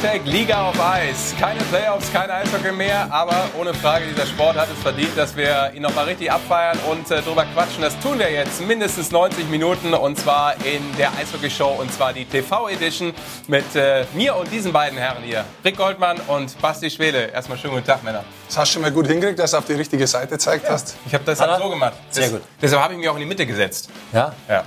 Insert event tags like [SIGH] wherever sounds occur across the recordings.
Hashtag Liga auf Eis. Keine Playoffs, kein Eishockey mehr, aber ohne Frage, dieser Sport hat es verdient, dass wir ihn nochmal richtig abfeiern und äh, drüber quatschen. Das tun wir jetzt mindestens 90 Minuten und zwar in der Eishockey-Show und zwar die TV-Edition mit äh, mir und diesen beiden Herren hier. Rick Goldmann und Basti Schwede. Erstmal schönen guten Tag, Männer. Das hast du schon mal gut hingekriegt, dass du auf die richtige Seite gezeigt ja. hast. Ich habe das halt so gemacht. Sehr das, gut. Deshalb habe ich mich auch in die Mitte gesetzt. Ja? Ja.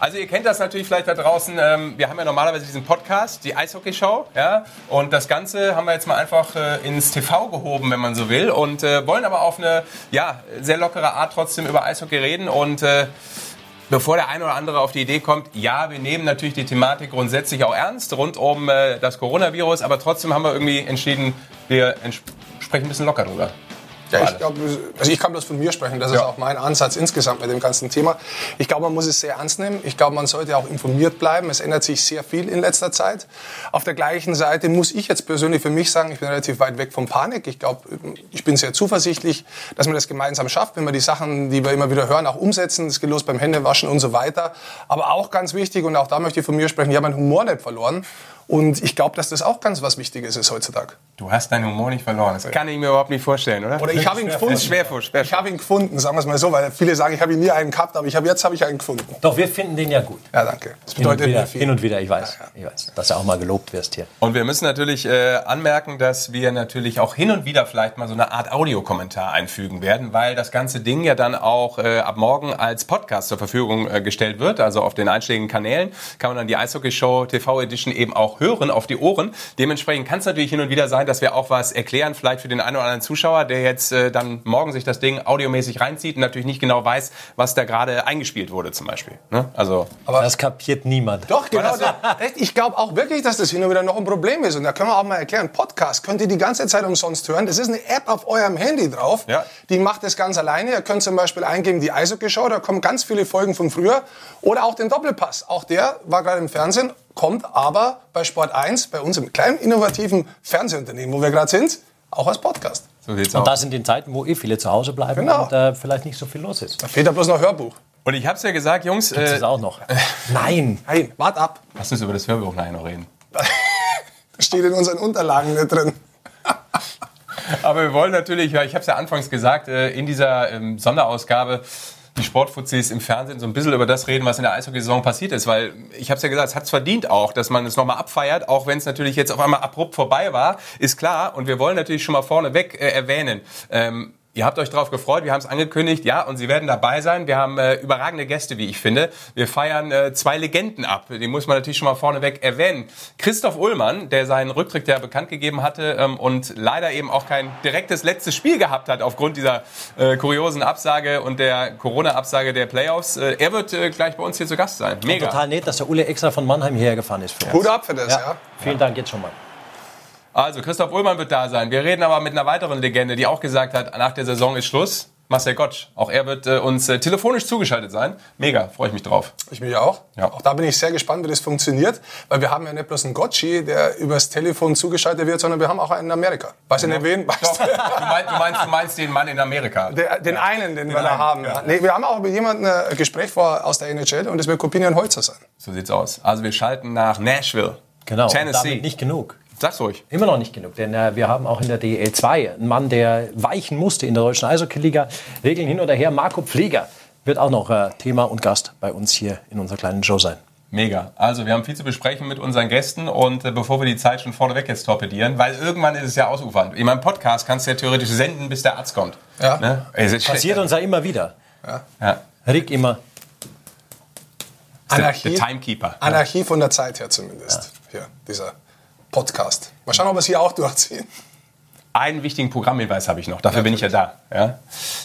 Also ihr kennt das natürlich vielleicht da draußen. Ähm, wir haben ja normalerweise diesen Podcast, die Eishockey-Show, ja. Und das Ganze haben wir jetzt mal einfach äh, ins TV gehoben, wenn man so will, und äh, wollen aber auf eine ja sehr lockere Art trotzdem über Eishockey reden und äh, Bevor der eine oder andere auf die Idee kommt, ja, wir nehmen natürlich die Thematik grundsätzlich auch ernst rund um das Coronavirus, aber trotzdem haben wir irgendwie entschieden, wir sprechen ein bisschen locker drüber. Ja, ich glaube, also ich kann bloß von mir sprechen. Das ja. ist auch mein Ansatz insgesamt mit dem ganzen Thema. Ich glaube, man muss es sehr ernst nehmen. Ich glaube, man sollte auch informiert bleiben. Es ändert sich sehr viel in letzter Zeit. Auf der gleichen Seite muss ich jetzt persönlich für mich sagen, ich bin relativ weit weg von Panik. Ich glaube, ich bin sehr zuversichtlich, dass man das gemeinsam schafft, wenn wir die Sachen, die wir immer wieder hören, auch umsetzen. Es geht los beim Händewaschen und so weiter. Aber auch ganz wichtig, und auch da möchte ich von mir sprechen, ich habe meinen Humor nicht verloren. Und ich glaube, dass das auch ganz was Wichtiges ist heutzutage. Du hast deinen Humor nicht verloren. Das kann ich mir überhaupt nicht vorstellen, oder? Oder ich habe ihn gefunden. Schwer, schwer, Ich habe ihn gefunden, sagen wir es mal so, weil viele sagen, ich habe ihn nie einen gehabt, aber ich habe jetzt habe ich einen gefunden. Doch wir finden den ja gut. Ja, danke. Das bedeutet hin und wieder, viel. Hin und wieder, ich weiß, ja, ja. ich weiß, dass du auch mal gelobt wirst hier. Und wir müssen natürlich äh, anmerken, dass wir natürlich auch hin und wieder vielleicht mal so eine Art Audiokommentar einfügen werden, weil das ganze Ding ja dann auch äh, ab morgen als Podcast zur Verfügung äh, gestellt wird, also auf den einschlägigen Kanälen kann man dann die Eishockey Show TV Edition eben auch hören auf die Ohren Ohren. Dementsprechend kann es natürlich hin und wieder sein, dass wir auch was erklären, vielleicht für den einen oder anderen Zuschauer, der jetzt äh, dann morgen sich das Ding audiomäßig reinzieht und natürlich nicht genau weiß, was da gerade eingespielt wurde zum Beispiel. Ne? Also, Aber das kapiert niemand. Doch, genau. So? Ich glaube auch wirklich, dass das hin und wieder noch ein Problem ist. Und da können wir auch mal erklären, Podcast könnt ihr die ganze Zeit umsonst hören. Das ist eine App auf eurem Handy drauf. Ja. Die macht das ganz alleine. Ihr könnt zum Beispiel eingeben, die Eishockey-Show, da kommen ganz viele Folgen von früher. Oder auch den Doppelpass. Auch der war gerade im Fernsehen kommt aber bei Sport 1, bei unserem kleinen innovativen Fernsehunternehmen, wo wir gerade sind, auch als Podcast. So und auch. das in den Zeiten, wo eh viele zu Hause bleiben genau. und äh, vielleicht nicht so viel los ist. Da fehlt ja bloß noch Hörbuch. Und ich habe es ja gesagt, Jungs. Gibt's äh, das auch noch? [LAUGHS] Nein. Nein, wart ab. Lass uns über das Hörbuch nachher noch reden. [LAUGHS] das steht in unseren Unterlagen nicht drin. [LAUGHS] Aber wir wollen natürlich, ich habe es ja anfangs gesagt, äh, in dieser ähm, Sonderausgabe die Sportfuzis im Fernsehen so ein bisschen über das reden, was in der Eishockey-Saison passiert ist. Weil ich habe es ja gesagt, es hat es verdient auch, dass man es nochmal abfeiert, auch wenn es natürlich jetzt auf einmal abrupt vorbei war, ist klar. Und wir wollen natürlich schon mal vorneweg äh, erwähnen, ähm, Ihr habt euch darauf gefreut, wir haben es angekündigt, ja, und Sie werden dabei sein. Wir haben äh, überragende Gäste, wie ich finde. Wir feiern äh, zwei Legenden ab, die muss man natürlich schon mal vorneweg erwähnen. Christoph Ullmann, der seinen Rücktritt ja bekannt gegeben hatte ähm, und leider eben auch kein direktes letztes Spiel gehabt hat aufgrund dieser äh, kuriosen Absage und der Corona-Absage der Playoffs. Äh, er wird äh, gleich bei uns hier zu Gast sein. Mega. Und total nett, dass der Ulle extra von Mannheim hierher gefahren ist. Für Hut ab für das, ja. ja. Vielen Dank jetzt schon mal. Also, Christoph Ullmann wird da sein. Wir reden aber mit einer weiteren Legende, die auch gesagt hat, nach der Saison ist Schluss. Marcel Gottsch. Auch er wird äh, uns äh, telefonisch zugeschaltet sein. Mega, freue ich mich drauf. Ich mich auch. Ja. Auch da bin ich sehr gespannt, wie das funktioniert, weil wir haben ja nicht bloß einen Gotchi, der übers Telefon zugeschaltet wird, sondern wir haben auch einen in Amerika. Weiß ich nicht wen? Doch, du, meinst, du, meinst, du meinst den Mann in Amerika? Der, den ja. einen, den, den wir da haben. Ja. Nee, wir haben auch mit jemandem ein Gespräch vor aus der NHL und es wird Kopinian Holzer sein. So sieht's aus. Also wir schalten nach Nashville. Genau, Tennessee. damit nicht genug. Sag's ruhig. Immer noch nicht genug, denn äh, wir haben auch in der DL 2 einen Mann, der weichen musste in der deutschen Eishockey-Liga. Regeln hin oder her. Marco Pfleger wird auch noch äh, Thema und Gast bei uns hier in unserer kleinen Show sein. Mega. Also wir haben viel zu besprechen mit unseren Gästen und äh, bevor wir die Zeit schon vorneweg jetzt torpedieren, weil irgendwann ist es ja ausufernd. In meinem Podcast kannst du ja theoretisch senden, bis der Arzt kommt. Ja. Ne? Passiert uns ja immer wieder. Ja. ja. Rick immer. Anarchie, der Timekeeper. Anarchie von der Zeit her zumindest. Ja. Hier, dieser Podcast. Mal schauen, ob wir es hier auch durchziehen. Einen wichtigen Programmhinweis habe ich noch, dafür natürlich. bin ich ja da. Ja?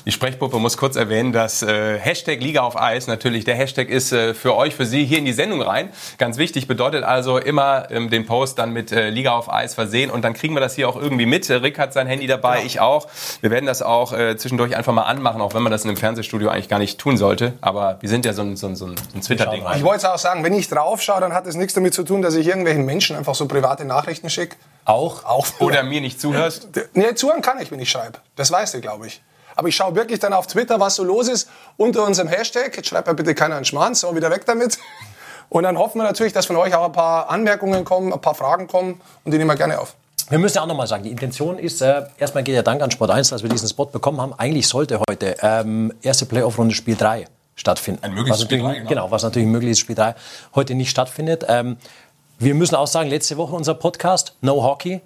Die Sprechpuppe muss kurz erwähnen, dass äh, Hashtag Liga auf Eis natürlich der Hashtag ist äh, für euch, für Sie hier in die Sendung rein. Ganz wichtig, bedeutet also immer ähm, den Post dann mit äh, Liga auf Eis versehen und dann kriegen wir das hier auch irgendwie mit. Rick hat sein Handy dabei, genau. ich auch. Wir werden das auch äh, zwischendurch einfach mal anmachen, auch wenn man das in einem Fernsehstudio eigentlich gar nicht tun sollte. Aber wir sind ja so ein, so ein, so ein Twitter-Ding. Ich wollte auch sagen, wenn ich drauf schaue, dann hat es nichts damit zu tun, dass ich irgendwelchen Menschen einfach so private Nachrichten schicke. Auch? Auch. Oder mir nicht zuhörst? Nee, zuhören kann ich, wenn ich schreibe. Das weißt du, glaube ich. Aber ich schaue wirklich dann auf Twitter, was so los ist, unter unserem Hashtag. Jetzt schreibt mir bitte keiner einen Schmarrn, so wieder weg damit. [LAUGHS] Und dann hoffen wir natürlich, dass von euch auch ein paar Anmerkungen kommen, ein paar Fragen kommen und die nehmen wir gerne auf. Wir müssen ja auch nochmal sagen, die Intention ist, äh, erstmal geht der Dank an Sport 1, dass wir diesen Spot bekommen haben. Eigentlich sollte heute ähm, erste Playoff-Runde Spiel 3 stattfinden. Ein mögliches Spiel 3, genau. genau. was natürlich ein mögliches Spiel 3 heute nicht stattfindet. Ähm, wir müssen auch sagen, letzte Woche unser Podcast, No Hockey,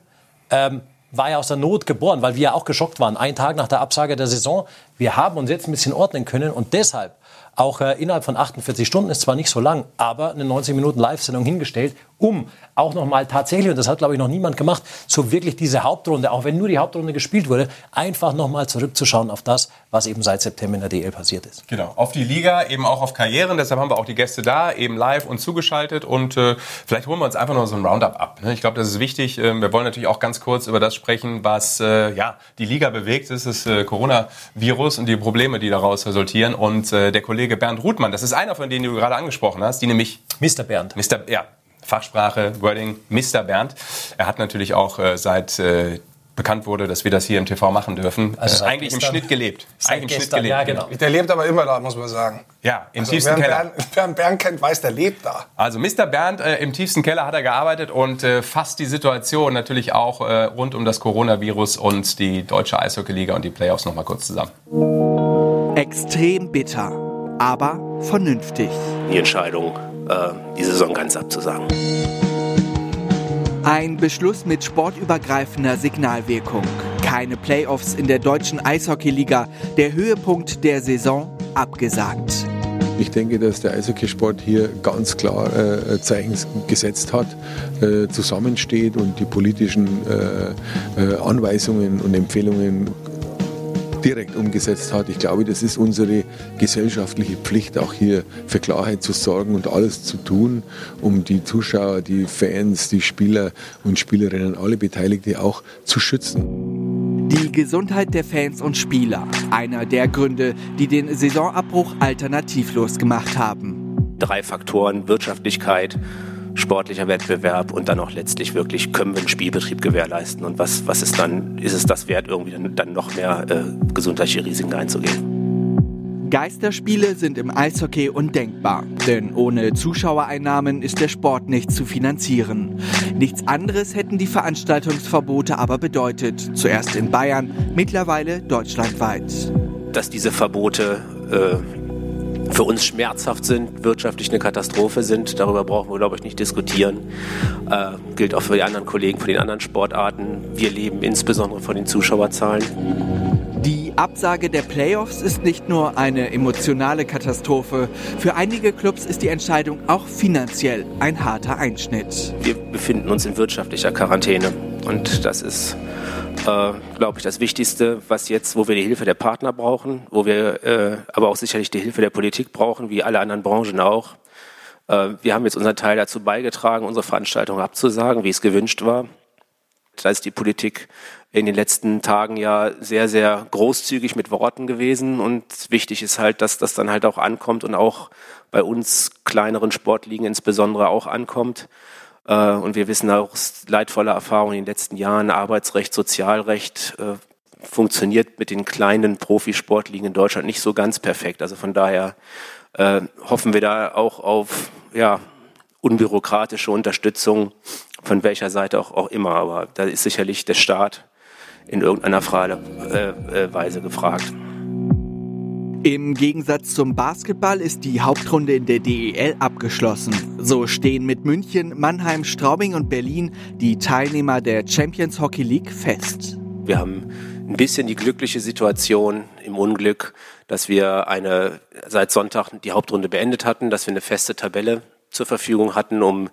ähm, war ja aus der Not geboren, weil wir ja auch geschockt waren, einen Tag nach der Absage der Saison. Wir haben uns jetzt ein bisschen ordnen können und deshalb auch äh, innerhalb von 48 Stunden ist zwar nicht so lang, aber eine 90 Minuten Live-Sendung hingestellt, um auch noch mal tatsächlich, und das hat glaube ich noch niemand gemacht, so wirklich diese Hauptrunde, auch wenn nur die Hauptrunde gespielt wurde, einfach noch mal zurückzuschauen auf das, was eben seit September in der DL passiert ist. Genau, auf die Liga, eben auch auf Karrieren. Deshalb haben wir auch die Gäste da, eben live und zugeschaltet. Und äh, vielleicht holen wir uns einfach noch so ein Roundup ab. Ne? Ich glaube, das ist wichtig. Ähm, wir wollen natürlich auch ganz kurz über das sprechen, was äh, ja, die Liga bewegt. Das ist das äh, Coronavirus und die Probleme, die daraus resultieren. Und äh, der Kollege Bernd Ruthmann, das ist einer von denen, die du gerade angesprochen hast, die nämlich Mr. Bernd. Mr. Ja, Fachsprache, Wording, Mr. Bernd. Er hat natürlich auch äh, seit äh, bekannt wurde, dass wir das hier im TV machen dürfen, Also äh, eigentlich gestern- im Schnitt gelebt. Eigentlich im Schnitt gestern, gelebt. ja, genau. Der lebt aber immer da, muss man sagen. Ja, im Also, tiefsten wer Keller. Bernd, wer Bernd kennt, weiß, der lebt da. Also Mr. Bernd äh, im tiefsten Keller hat er gearbeitet und äh, fasst die Situation natürlich auch äh, rund um das Coronavirus und die deutsche Eishockeyliga und die Playoffs noch mal kurz zusammen. Extrem bitter, aber vernünftig. die Entscheidung, äh, die Saison ganz abzusagen. Ein Beschluss mit sportübergreifender Signalwirkung. Keine Playoffs in der deutschen Eishockeyliga. Der Höhepunkt der Saison abgesagt. Ich denke, dass der Eishockeysport hier ganz klar äh, Zeichen gesetzt hat, äh, zusammensteht und die politischen äh, äh, Anweisungen und Empfehlungen direkt umgesetzt hat. Ich glaube, das ist unsere gesellschaftliche Pflicht, auch hier für Klarheit zu sorgen und alles zu tun, um die Zuschauer, die Fans, die Spieler und Spielerinnen, alle Beteiligte auch zu schützen. Die Gesundheit der Fans und Spieler. Einer der Gründe, die den Saisonabbruch alternativlos gemacht haben. Drei Faktoren, Wirtschaftlichkeit, sportlicher Wettbewerb und dann auch letztlich wirklich, können wir einen Spielbetrieb gewährleisten und was, was ist dann, ist es das wert, irgendwie dann, dann noch mehr äh, gesundheitliche Risiken einzugehen? Geisterspiele sind im Eishockey undenkbar, denn ohne Zuschauereinnahmen ist der Sport nicht zu finanzieren. Nichts anderes hätten die Veranstaltungsverbote aber bedeutet. Zuerst in Bayern, mittlerweile deutschlandweit. Dass diese Verbote äh, für uns schmerzhaft sind, wirtschaftlich eine Katastrophe sind, darüber brauchen wir, glaube ich, nicht diskutieren. Äh, gilt auch für die anderen Kollegen, für die anderen Sportarten. Wir leben insbesondere von den Zuschauerzahlen. Die Absage der Playoffs ist nicht nur eine emotionale Katastrophe. Für einige Clubs ist die Entscheidung auch finanziell ein harter Einschnitt. Wir befinden uns in wirtschaftlicher Quarantäne und das ist, äh, glaube ich, das Wichtigste, was jetzt, wo wir die Hilfe der Partner brauchen, wo wir äh, aber auch sicherlich die Hilfe der Politik brauchen, wie alle anderen Branchen auch. Äh, wir haben jetzt unseren Teil dazu beigetragen, unsere Veranstaltung abzusagen, wie es gewünscht war. Da ist die Politik in den letzten Tagen ja sehr, sehr großzügig mit Worten gewesen. Und wichtig ist halt, dass das dann halt auch ankommt und auch bei uns kleineren Sportligen insbesondere auch ankommt. Äh, Und wir wissen auch aus leidvoller Erfahrung in den letzten Jahren, Arbeitsrecht, Sozialrecht äh, funktioniert mit den kleinen Profisportligen in Deutschland nicht so ganz perfekt. Also von daher äh, hoffen wir da auch auf ja, unbürokratische Unterstützung von welcher Seite auch, auch immer. Aber da ist sicherlich der Staat in irgendeiner Frage, äh, äh, Weise gefragt. Im Gegensatz zum Basketball ist die Hauptrunde in der DEL abgeschlossen. So stehen mit München, Mannheim, Straubing und Berlin die Teilnehmer der Champions Hockey League fest. Wir haben ein bisschen die glückliche Situation im Unglück, dass wir eine seit Sonntag die Hauptrunde beendet hatten, dass wir eine feste Tabelle zur Verfügung hatten, um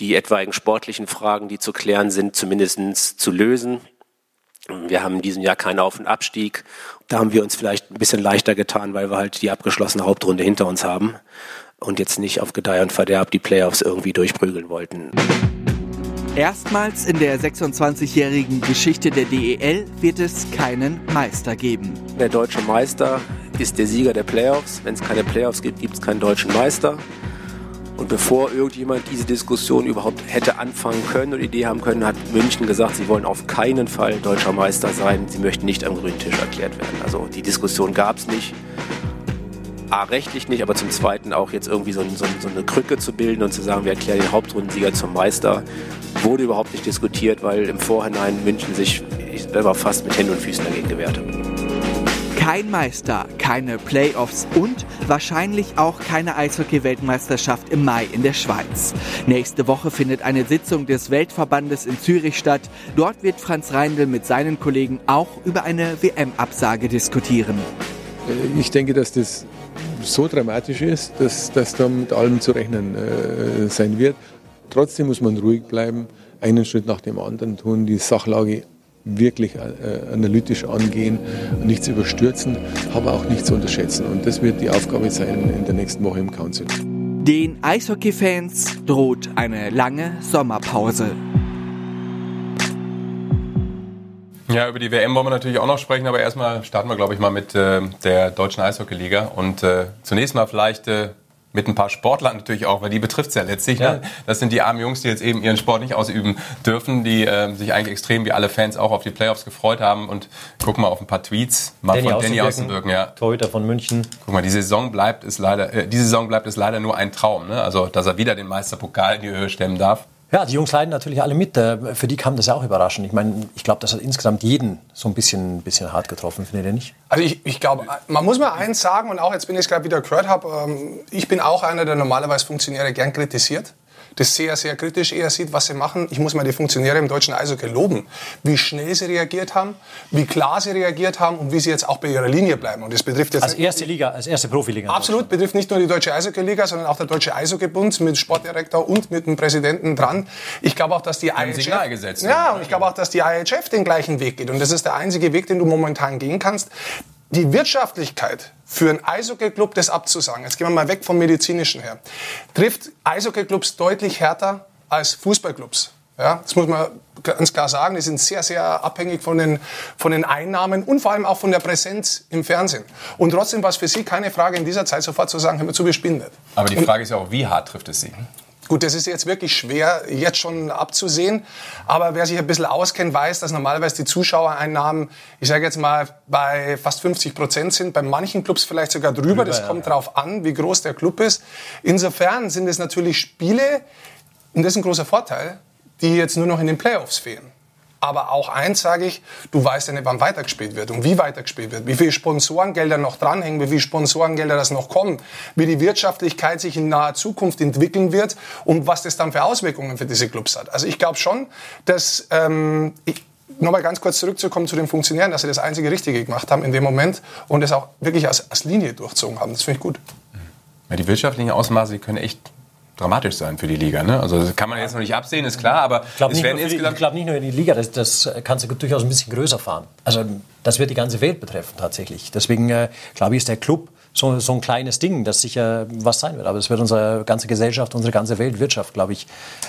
die etwaigen sportlichen Fragen, die zu klären sind, zumindest zu lösen. Wir haben in diesem Jahr keinen Auf- und Abstieg. Da haben wir uns vielleicht ein bisschen leichter getan, weil wir halt die abgeschlossene Hauptrunde hinter uns haben und jetzt nicht auf Gedeih und Verderb die Playoffs irgendwie durchprügeln wollten. Erstmals in der 26-jährigen Geschichte der DEL wird es keinen Meister geben. Der deutsche Meister ist der Sieger der Playoffs. Wenn es keine Playoffs gibt, gibt es keinen deutschen Meister. Und bevor irgendjemand diese Diskussion überhaupt hätte anfangen können oder Idee haben können, hat München gesagt, sie wollen auf keinen Fall deutscher Meister sein. Sie möchten nicht am grünen Tisch erklärt werden. Also die Diskussion gab es nicht. A, rechtlich nicht, aber zum Zweiten auch jetzt irgendwie so, so, so eine Krücke zu bilden und zu sagen, wir erklären den Hauptrundensieger zum Meister, wurde überhaupt nicht diskutiert, weil im Vorhinein München sich ich selber fast mit Händen und Füßen dagegen gewehrt hat. Kein Meister, keine Playoffs und wahrscheinlich auch keine Eishockey-Weltmeisterschaft im Mai in der Schweiz. Nächste Woche findet eine Sitzung des Weltverbandes in Zürich statt. Dort wird Franz Reindl mit seinen Kollegen auch über eine WM-Absage diskutieren. Äh, ich denke, dass das so dramatisch ist, dass, dass da mit allem zu rechnen äh, sein wird. Trotzdem muss man ruhig bleiben, einen Schritt nach dem anderen tun, die Sachlage wirklich äh, analytisch angehen, nichts überstürzen, aber auch nichts unterschätzen. Und das wird die Aufgabe sein in der nächsten Woche im Council. Den Eishockey-Fans droht eine lange Sommerpause. Ja, über die WM wollen wir natürlich auch noch sprechen, aber erstmal starten wir, glaube ich, mal mit äh, der Deutschen Eishockey-Liga. Und äh, zunächst mal vielleicht äh, mit ein paar Sportlern natürlich auch, weil die betrifft es ja letztlich. Ja. Ne? Das sind die armen Jungs, die jetzt eben ihren Sport nicht ausüben dürfen, die äh, sich eigentlich extrem wie alle Fans auch auf die Playoffs gefreut haben. Und gucken mal auf ein paar Tweets. Mal Danny von Danny Außenbirken, ja. Torhüter von München. Guck mal, die Saison bleibt es leider, äh, diese Saison bleibt es leider nur ein Traum. Ne? Also, dass er wieder den Meisterpokal in die Höhe stemmen darf. Ja, die Jungs leiden natürlich alle mit. Äh, für die kam das ja auch überraschend. Ich meine, ich glaube, das hat insgesamt jeden so ein bisschen, bisschen hart getroffen, findet ihr nicht? Also ich, ich glaube, man muss mal eins sagen, und auch jetzt bin ich es gerade wieder gehört habe, ähm, ich bin auch einer, der normalerweise Funktionäre gern kritisiert das sehr, sehr kritisch eher sieht, was sie machen. Ich muss mal die Funktionäre im deutschen Eishockey loben, wie schnell sie reagiert haben, wie klar sie reagiert haben und wie sie jetzt auch bei ihrer Linie bleiben. Und das betrifft jetzt als erste Liga, als erste Profiliga. Absolut, betrifft nicht nur die deutsche Eishockey-Liga, sondern auch der deutsche Eishockeybund mit Sportdirektor und mit dem Präsidenten dran. Ich glaube auch, dass die IHF, gesetzt, ja, und ich glaube auch, dass die IHF den gleichen Weg geht. Und das ist der einzige Weg, den du momentan gehen kannst die Wirtschaftlichkeit für einen Eishockey-Club das abzusagen, jetzt gehen wir mal weg vom medizinischen her, trifft Eishockey-Clubs deutlich härter als Fußballclubs. Ja, das muss man ganz klar sagen. Die sind sehr, sehr abhängig von den, von den Einnahmen und vor allem auch von der Präsenz im Fernsehen. Und trotzdem war es für Sie keine Frage, in dieser Zeit sofort zu sagen, hör mal zu, wir spielen nicht. Aber die Frage ist ja auch, wie hart trifft es Sie? Gut, das ist jetzt wirklich schwer, jetzt schon abzusehen. Aber wer sich ein bisschen auskennt, weiß, dass normalerweise die Zuschauereinnahmen, ich sage jetzt mal, bei fast 50 Prozent sind. Bei manchen Clubs vielleicht sogar drüber. das kommt ja. darauf an, wie groß der Club ist. Insofern sind es natürlich Spiele, und das ist ein großer Vorteil, die jetzt nur noch in den Playoffs fehlen. Aber auch eins sage ich, du weißt ja nicht, wann weitergespielt wird und wie weitergespielt wird, wie viele Sponsorengelder noch dranhängen, wie viele Sponsorengelder das noch kommen, wie die Wirtschaftlichkeit sich in naher Zukunft entwickeln wird und was das dann für Auswirkungen für diese Clubs hat. Also ich glaube schon, dass ähm, ich, nochmal ganz kurz zurückzukommen zu den Funktionären, dass sie das einzige Richtige gemacht haben in dem Moment und es auch wirklich als, als Linie durchzogen haben. Das finde ich gut. Ja, die wirtschaftlichen Ausmaße, die können echt dramatisch sein für die Liga. Ne? Also das kann man jetzt noch nicht absehen, ist klar, aber ich glaube nicht, glaub nicht, nur in die Liga, das, das kannst du durchaus ein bisschen größer fahren. Also das wird die ganze Welt betreffen tatsächlich. Deswegen äh, glaube ich, ist der Club so, so ein kleines Ding, das sicher was sein wird. Aber es wird unsere ganze Gesellschaft, unsere ganze Weltwirtschaft, glaube ich,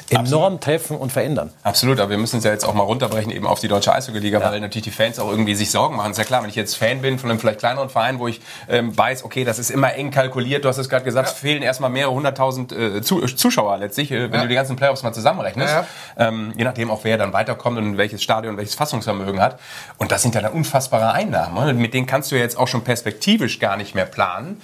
enorm Absolut. treffen und verändern. Absolut, aber wir müssen es ja jetzt auch mal runterbrechen eben auf die deutsche Eishockey-Liga, ja. weil natürlich die Fans auch irgendwie sich Sorgen machen. Ist ja klar, wenn ich jetzt Fan bin von einem vielleicht kleineren Verein, wo ich ähm, weiß, okay, das ist immer eng kalkuliert, du hast es gerade gesagt, ja. es fehlen erstmal mehrere hunderttausend äh, Zuschauer letztlich, äh, wenn ja. du die ganzen Playoffs mal zusammenrechnest. Ähm, je nachdem auch, wer dann weiterkommt und welches Stadion, welches Fassungsvermögen hat. Und das sind ja dann unfassbare Einnahmen. Und mit denen kannst du ja jetzt auch schon perspektivisch gar nicht mehr planen. Ähm,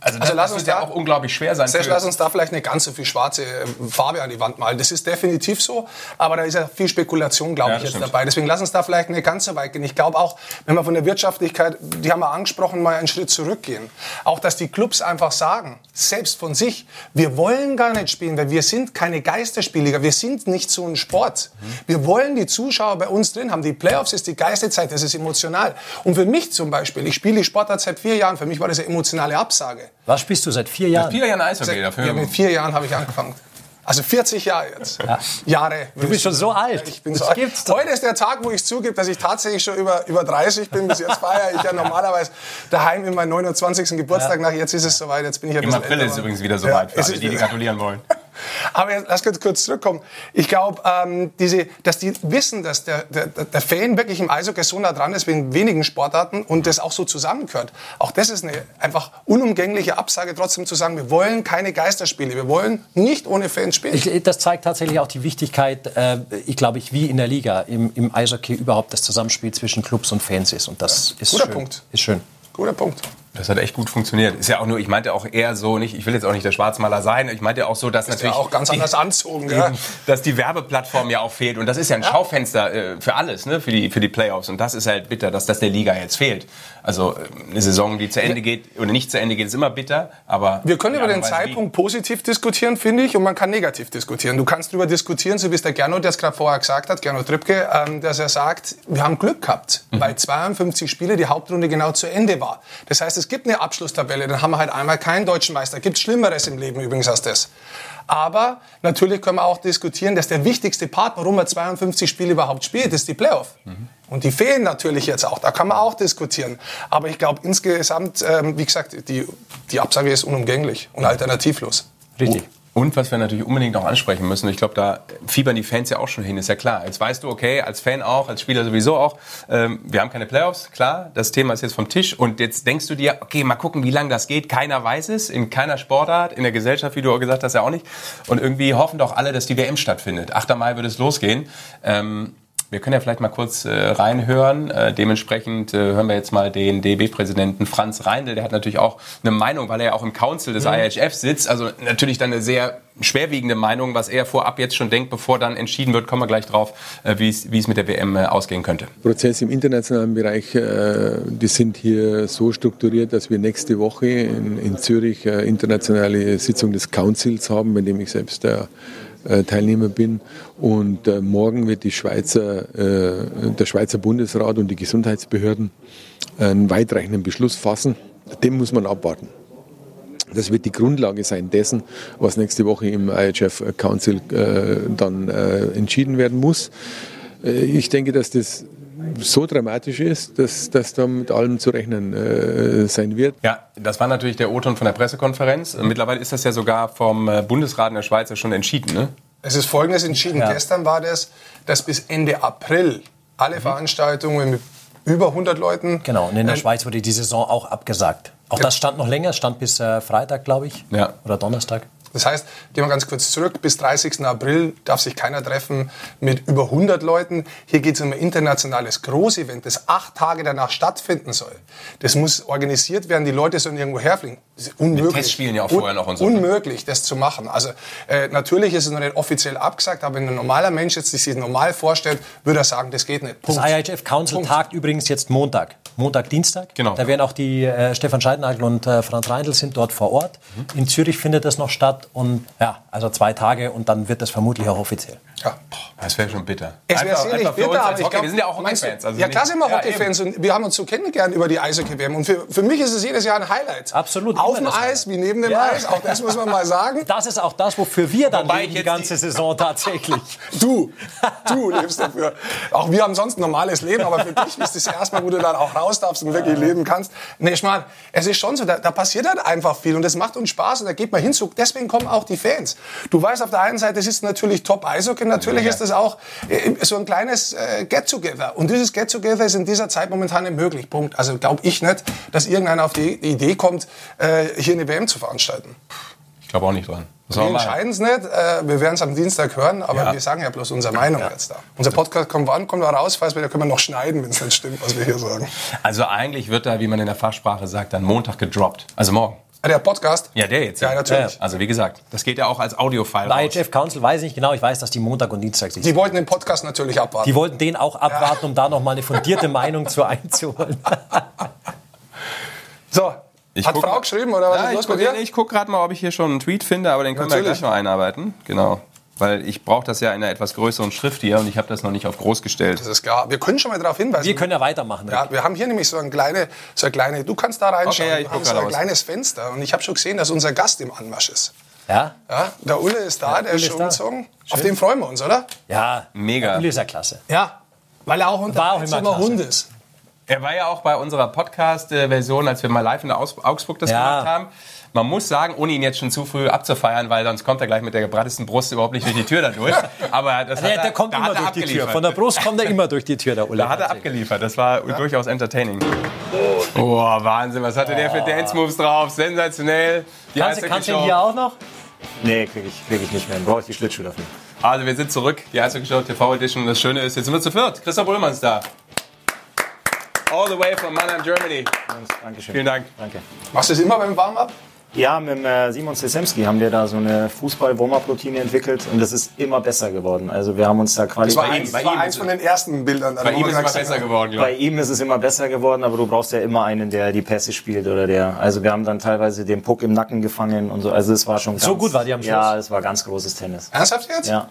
also, also lass uns da, ja auch unglaublich schwer sein. Serge, lass uns da vielleicht nicht ganz so viel schwarze äh, Farbe an die Wand malen. Das ist definitiv so, aber da ist ja viel Spekulation, glaube ja, ich, jetzt stimmt. dabei. Deswegen lass uns da vielleicht nicht ganz so weit gehen. Ich glaube auch, wenn wir von der Wirtschaftlichkeit, die haben wir angesprochen, mal einen Schritt zurückgehen. Auch, dass die Clubs einfach sagen, selbst von sich, wir wollen gar nicht spielen, weil wir sind keine Geisterspieliger, wir sind nicht so ein Sport. Wir wollen die Zuschauer bei uns drin haben. Die Playoffs ist die Geisterzeit, das ist emotional. Und für mich zum Beispiel, ich spiele die Sportart seit vier Jahren, für mich war das eine emotionale Absage. Was spielst du seit vier Jahren? Seit vier Jahren Eishockey dafür. Ja, mit vier Jahren habe ich angefangen. Also 40 Jahre jetzt. Ja. Jahre. Du bist schon so alt. Ich bin das so alt. Heute ist der Tag, wo ich zugebe, dass ich tatsächlich schon über, über 30 bin. Bis jetzt feiere ich ja normalerweise daheim in meinen 29. Geburtstag ja. nach. Jetzt ist es soweit. Jetzt bin ich ein Im April ist es übrigens wieder soweit, ja, für alle, die, die gratulieren wollen. [LAUGHS] Aber jetzt, lass uns kurz zurückkommen. Ich glaube, ähm, diese, dass die wissen, dass der, der, der Fan wirklich im Eishockey so nah dran ist wegen wenigen Sportarten und das auch so zusammengehört. Auch das ist eine einfach unumgängliche Absage, trotzdem zu sagen, wir wollen keine Geisterspiele, wir wollen nicht ohne Fans spielen. Ich, das zeigt tatsächlich auch die Wichtigkeit, äh, ich glaube, ich wie in der Liga im, im Eishockey überhaupt das Zusammenspiel zwischen Clubs und Fans ist. Und das ja. ist Guter schön. Punkt. Ist schön. Guter Punkt. Das hat echt gut funktioniert. Ist ja auch nur, ich meinte auch eher so nicht, ich will jetzt auch nicht der Schwarzmaler sein, ich meinte auch so, dass Ist natürlich. ja auch ganz die, anders anzogen, [LAUGHS] ja. dass die Werbeplattform ja auch fehlt. Und das ist ja ein Schaufenster äh, für alles, ne? für, die, für die Playoffs. Und das ist halt bitter, dass das der Liga jetzt fehlt. Also äh, eine Saison, die zu Ende geht oder nicht zu Ende geht, ist immer bitter. Aber Wir können über den Zeitpunkt positiv diskutieren, finde ich, und man kann negativ diskutieren. Du kannst darüber diskutieren, so wie es der Gernot, der es gerade vorher gesagt hat, Gernot Trippke, ähm, dass er sagt, wir haben Glück gehabt, Mhm. weil 52 Spiele die Hauptrunde genau zu Ende war. Das heißt, es gibt eine Abschlusstabelle, dann haben wir halt einmal keinen deutschen Meister. Gibt Schlimmeres im Leben übrigens als das. Aber natürlich können wir auch diskutieren, dass der wichtigste Part, warum man 52 Spiele überhaupt spielt, ist die Playoff. Und die fehlen natürlich jetzt auch. Da kann man auch diskutieren. Aber ich glaube insgesamt, ähm, wie gesagt, die, die Absage ist unumgänglich und alternativlos. Richtig. Und was wir natürlich unbedingt noch ansprechen müssen, ich glaube, da fiebern die Fans ja auch schon hin, ist ja klar. Jetzt weißt du, okay, als Fan auch, als Spieler sowieso auch, ähm, wir haben keine Playoffs, klar, das Thema ist jetzt vom Tisch. Und jetzt denkst du dir, okay, mal gucken, wie lange das geht. Keiner weiß es, in keiner Sportart, in der Gesellschaft, wie du auch gesagt hast, ja auch nicht. Und irgendwie hoffen doch alle, dass die WM stattfindet. 8. Mai wird es losgehen. Ähm, wir können ja vielleicht mal kurz äh, reinhören. Äh, dementsprechend äh, hören wir jetzt mal den DB-Präsidenten Franz Reindl. Der hat natürlich auch eine Meinung, weil er ja auch im Council des IHF sitzt. Also natürlich dann eine sehr schwerwiegende Meinung, was er vorab jetzt schon denkt, bevor dann entschieden wird. Kommen wir gleich drauf, äh, wie es wie es mit der WM äh, ausgehen könnte. Prozesse im internationalen Bereich, äh, die sind hier so strukturiert, dass wir nächste Woche in, in Zürich eine internationale Sitzung des Councils haben, bei dem ich selbst der äh, Teilnehmer bin. Und äh, morgen wird die Schweizer, äh, der Schweizer Bundesrat und die Gesundheitsbehörden einen weitreichenden Beschluss fassen. Den muss man abwarten. Das wird die Grundlage sein dessen, was nächste Woche im IHF Council äh, dann äh, entschieden werden muss. Äh, ich denke, dass das so dramatisch ist, dass, dass da mit allem zu rechnen äh, sein wird. Ja, das war natürlich der O-Ton von der Pressekonferenz. Äh, Mittlerweile ist das ja sogar vom äh, Bundesrat in der Schweiz ja schon entschieden. Ne? Es ist Folgendes entschieden. Ja. Gestern war das, dass bis Ende April alle Veranstaltungen mit über 100 Leuten Genau, und in der äh, Schweiz wurde die Saison auch abgesagt. Auch das stand noch länger, stand bis äh, Freitag, glaube ich. Ja. Oder Donnerstag. Das heißt, gehen wir ganz kurz zurück, bis 30. April darf sich keiner treffen mit über 100 Leuten. Hier geht es um ein internationales Großevent, das acht Tage danach stattfinden soll. Das muss organisiert werden, die Leute sollen irgendwo herfliegen. Das ist unmöglich. Testspielen ja auch vorher noch und so. Unmöglich, das zu machen. Also äh, natürlich ist es noch nicht offiziell abgesagt, aber wenn ein normaler Mensch jetzt sich normal vorstellt, würde er sagen, das geht nicht. Das Punkt. IHF Council Punkt. tagt übrigens jetzt Montag. Montag, Dienstag. Genau. Da werden auch die äh, Stefan Scheidnagel und äh, Franz Reindl sind dort vor Ort. Mhm. In Zürich findet das noch statt und ja, also zwei Tage und dann wird das vermutlich auch offiziell. Ja. Das wäre schon bitter. Es wäre für bitter, aber ich Hockey. glaub, Wir sind ja auch Hockey-Fans. also ja, klar sind wir Ja, Hockey-Fans und wir haben uns so kennengelernt über die Eishockey-WM. Und für, für mich ist es jedes Jahr ein Highlight. Absolut, Auf dem Eis wie neben dem Ja. Eis, auch das muss man mal sagen. [LAUGHS] Das ist auch das, wofür wir dann Wobei leben, die ganze die- Saison tatsächlich. [LAUGHS] Du, du lebst dafür. Auch wir haben sonst ein normales Leben, aber für dich ist das erstmal, wo du dann auch raus darfst und wirklich leben kannst. Nee, ich meine, es ist schon so, da, da passiert halt einfach viel und das macht uns Spaß und da geht man hin. So, deswegen kommen auch die Fans. Du weißt auf der einen Seite, es ist natürlich top Eishockey, natürlich ist das auch äh, so ein kleines äh, Get-Together. Und dieses Get-Together ist in dieser Zeit momentan nicht möglich. Punkt. Also glaube ich nicht, dass irgendeiner auf die Idee kommt, äh, hier eine WM zu veranstalten. Ich glaube auch nicht dran. Wir entscheiden es nicht. Wir werden es am Dienstag hören, aber Ja. wir sagen ja bloß unsere Meinung jetzt da. Unser Podcast kommt wann? Kommt da raus? Falls wir, da können wir noch schneiden, wenn es nicht stimmt, was wir hier sagen. Also eigentlich wird da, wie man in der Fachsprache sagt, dann Montag gedroppt. Also morgen. Ah, Der Podcast? Ja, der jetzt. Ja, natürlich. Also wie gesagt, das geht ja auch als Audio-File Bei raus. IHF Council weiß ich nicht genau, ich weiß, dass die Montag und Dienstag sich Die wollten den Podcast natürlich abwarten. Die wollten den auch abwarten, um da noch mal eine fundierte Meinung zu einzuholen. [LAUGHS] so, Ich hat guck Frau geschrieben oder was Ja, ist ich los bei gucke dir? ich guck gerade mal, ob ich hier schon einen Tweet finde, aber den können wir Natürlich. gleich noch einarbeiten. Genau. Weil ich brauche das ja in einer etwas größeren Schrift hier und ich habe das noch nicht auf groß gestellt. Das ist klar. Wir können schon mal darauf hinweisen. Wir können ja weitermachen. Ja, wir haben hier nämlich so ein kleine, so eine kleine, du kannst da reinschauen. Okay, ja, ich wir so ein raus. kleines Fenster und ich habe schon gesehen, dass unser Gast im Anmarsch ist. Ja? Ja, der Ulle ist da, der Ulle ist schon da. umgezogen. Auf den freuen wir uns, oder? Ja, Mega. Uli ist ja klasse. Ja, weil er auch unter War auch immer. Hund ist. Er war ja auch bei unserer Podcast-Version, als wir mal live in Aus Augsburg das Ja. gemacht haben. Man muss sagen, ohne ihn jetzt schon zu früh abzufeiern, weil sonst kommt er gleich mit der gebrattesten Brust überhaupt nicht durch die Tür da durch. [LAUGHS] Aber das hat Der, er, der kommt da immer hat er durch die Tür. abgeliefert. Von der Brust kommt er immer durch die Tür, der Uli. Da hat er abgeliefert. Das war durchaus entertaining. Oh, Wahnsinn. Was hatte der für Dance-Moves drauf? Sensationell. Die Kannst, du- kannst du ihn hier auch noch? Nee, krieg ich, krieg ich nicht mehr. Dann brauche ich die Schlittschuhe dafür. Also wir sind zurück. Die Eishockey Show TV Edition. Das Schöne ist, jetzt sind wir zu viert. Christoph Ullmann ist da. All the way from Mannheim, Germany. Dankeschön. Vielen Dank. Danke. Machst du das immer beim Warm-up? Ja, mit äh, Simon Sesemski haben wir da so eine Fußball-Warm-Up-Routine entwickelt und das ist immer besser geworden. Also wir haben uns da quasi... Das war, Bei ihm- eins, bei das war ihm eins ist von den ersten Bildern. Bei ihm ist es immer besser geworden, Bei ihm ist es immer besser geworden, aber du brauchst ja immer einen, der die Pässe spielt oder der. Also wir haben dann teilweise den Puck im Nacken gefangen und so. Also es war schon ganz, So gut war die am Schluss? Ja, es war ganz großes Tennis. Ernsthaft jetzt? Ja.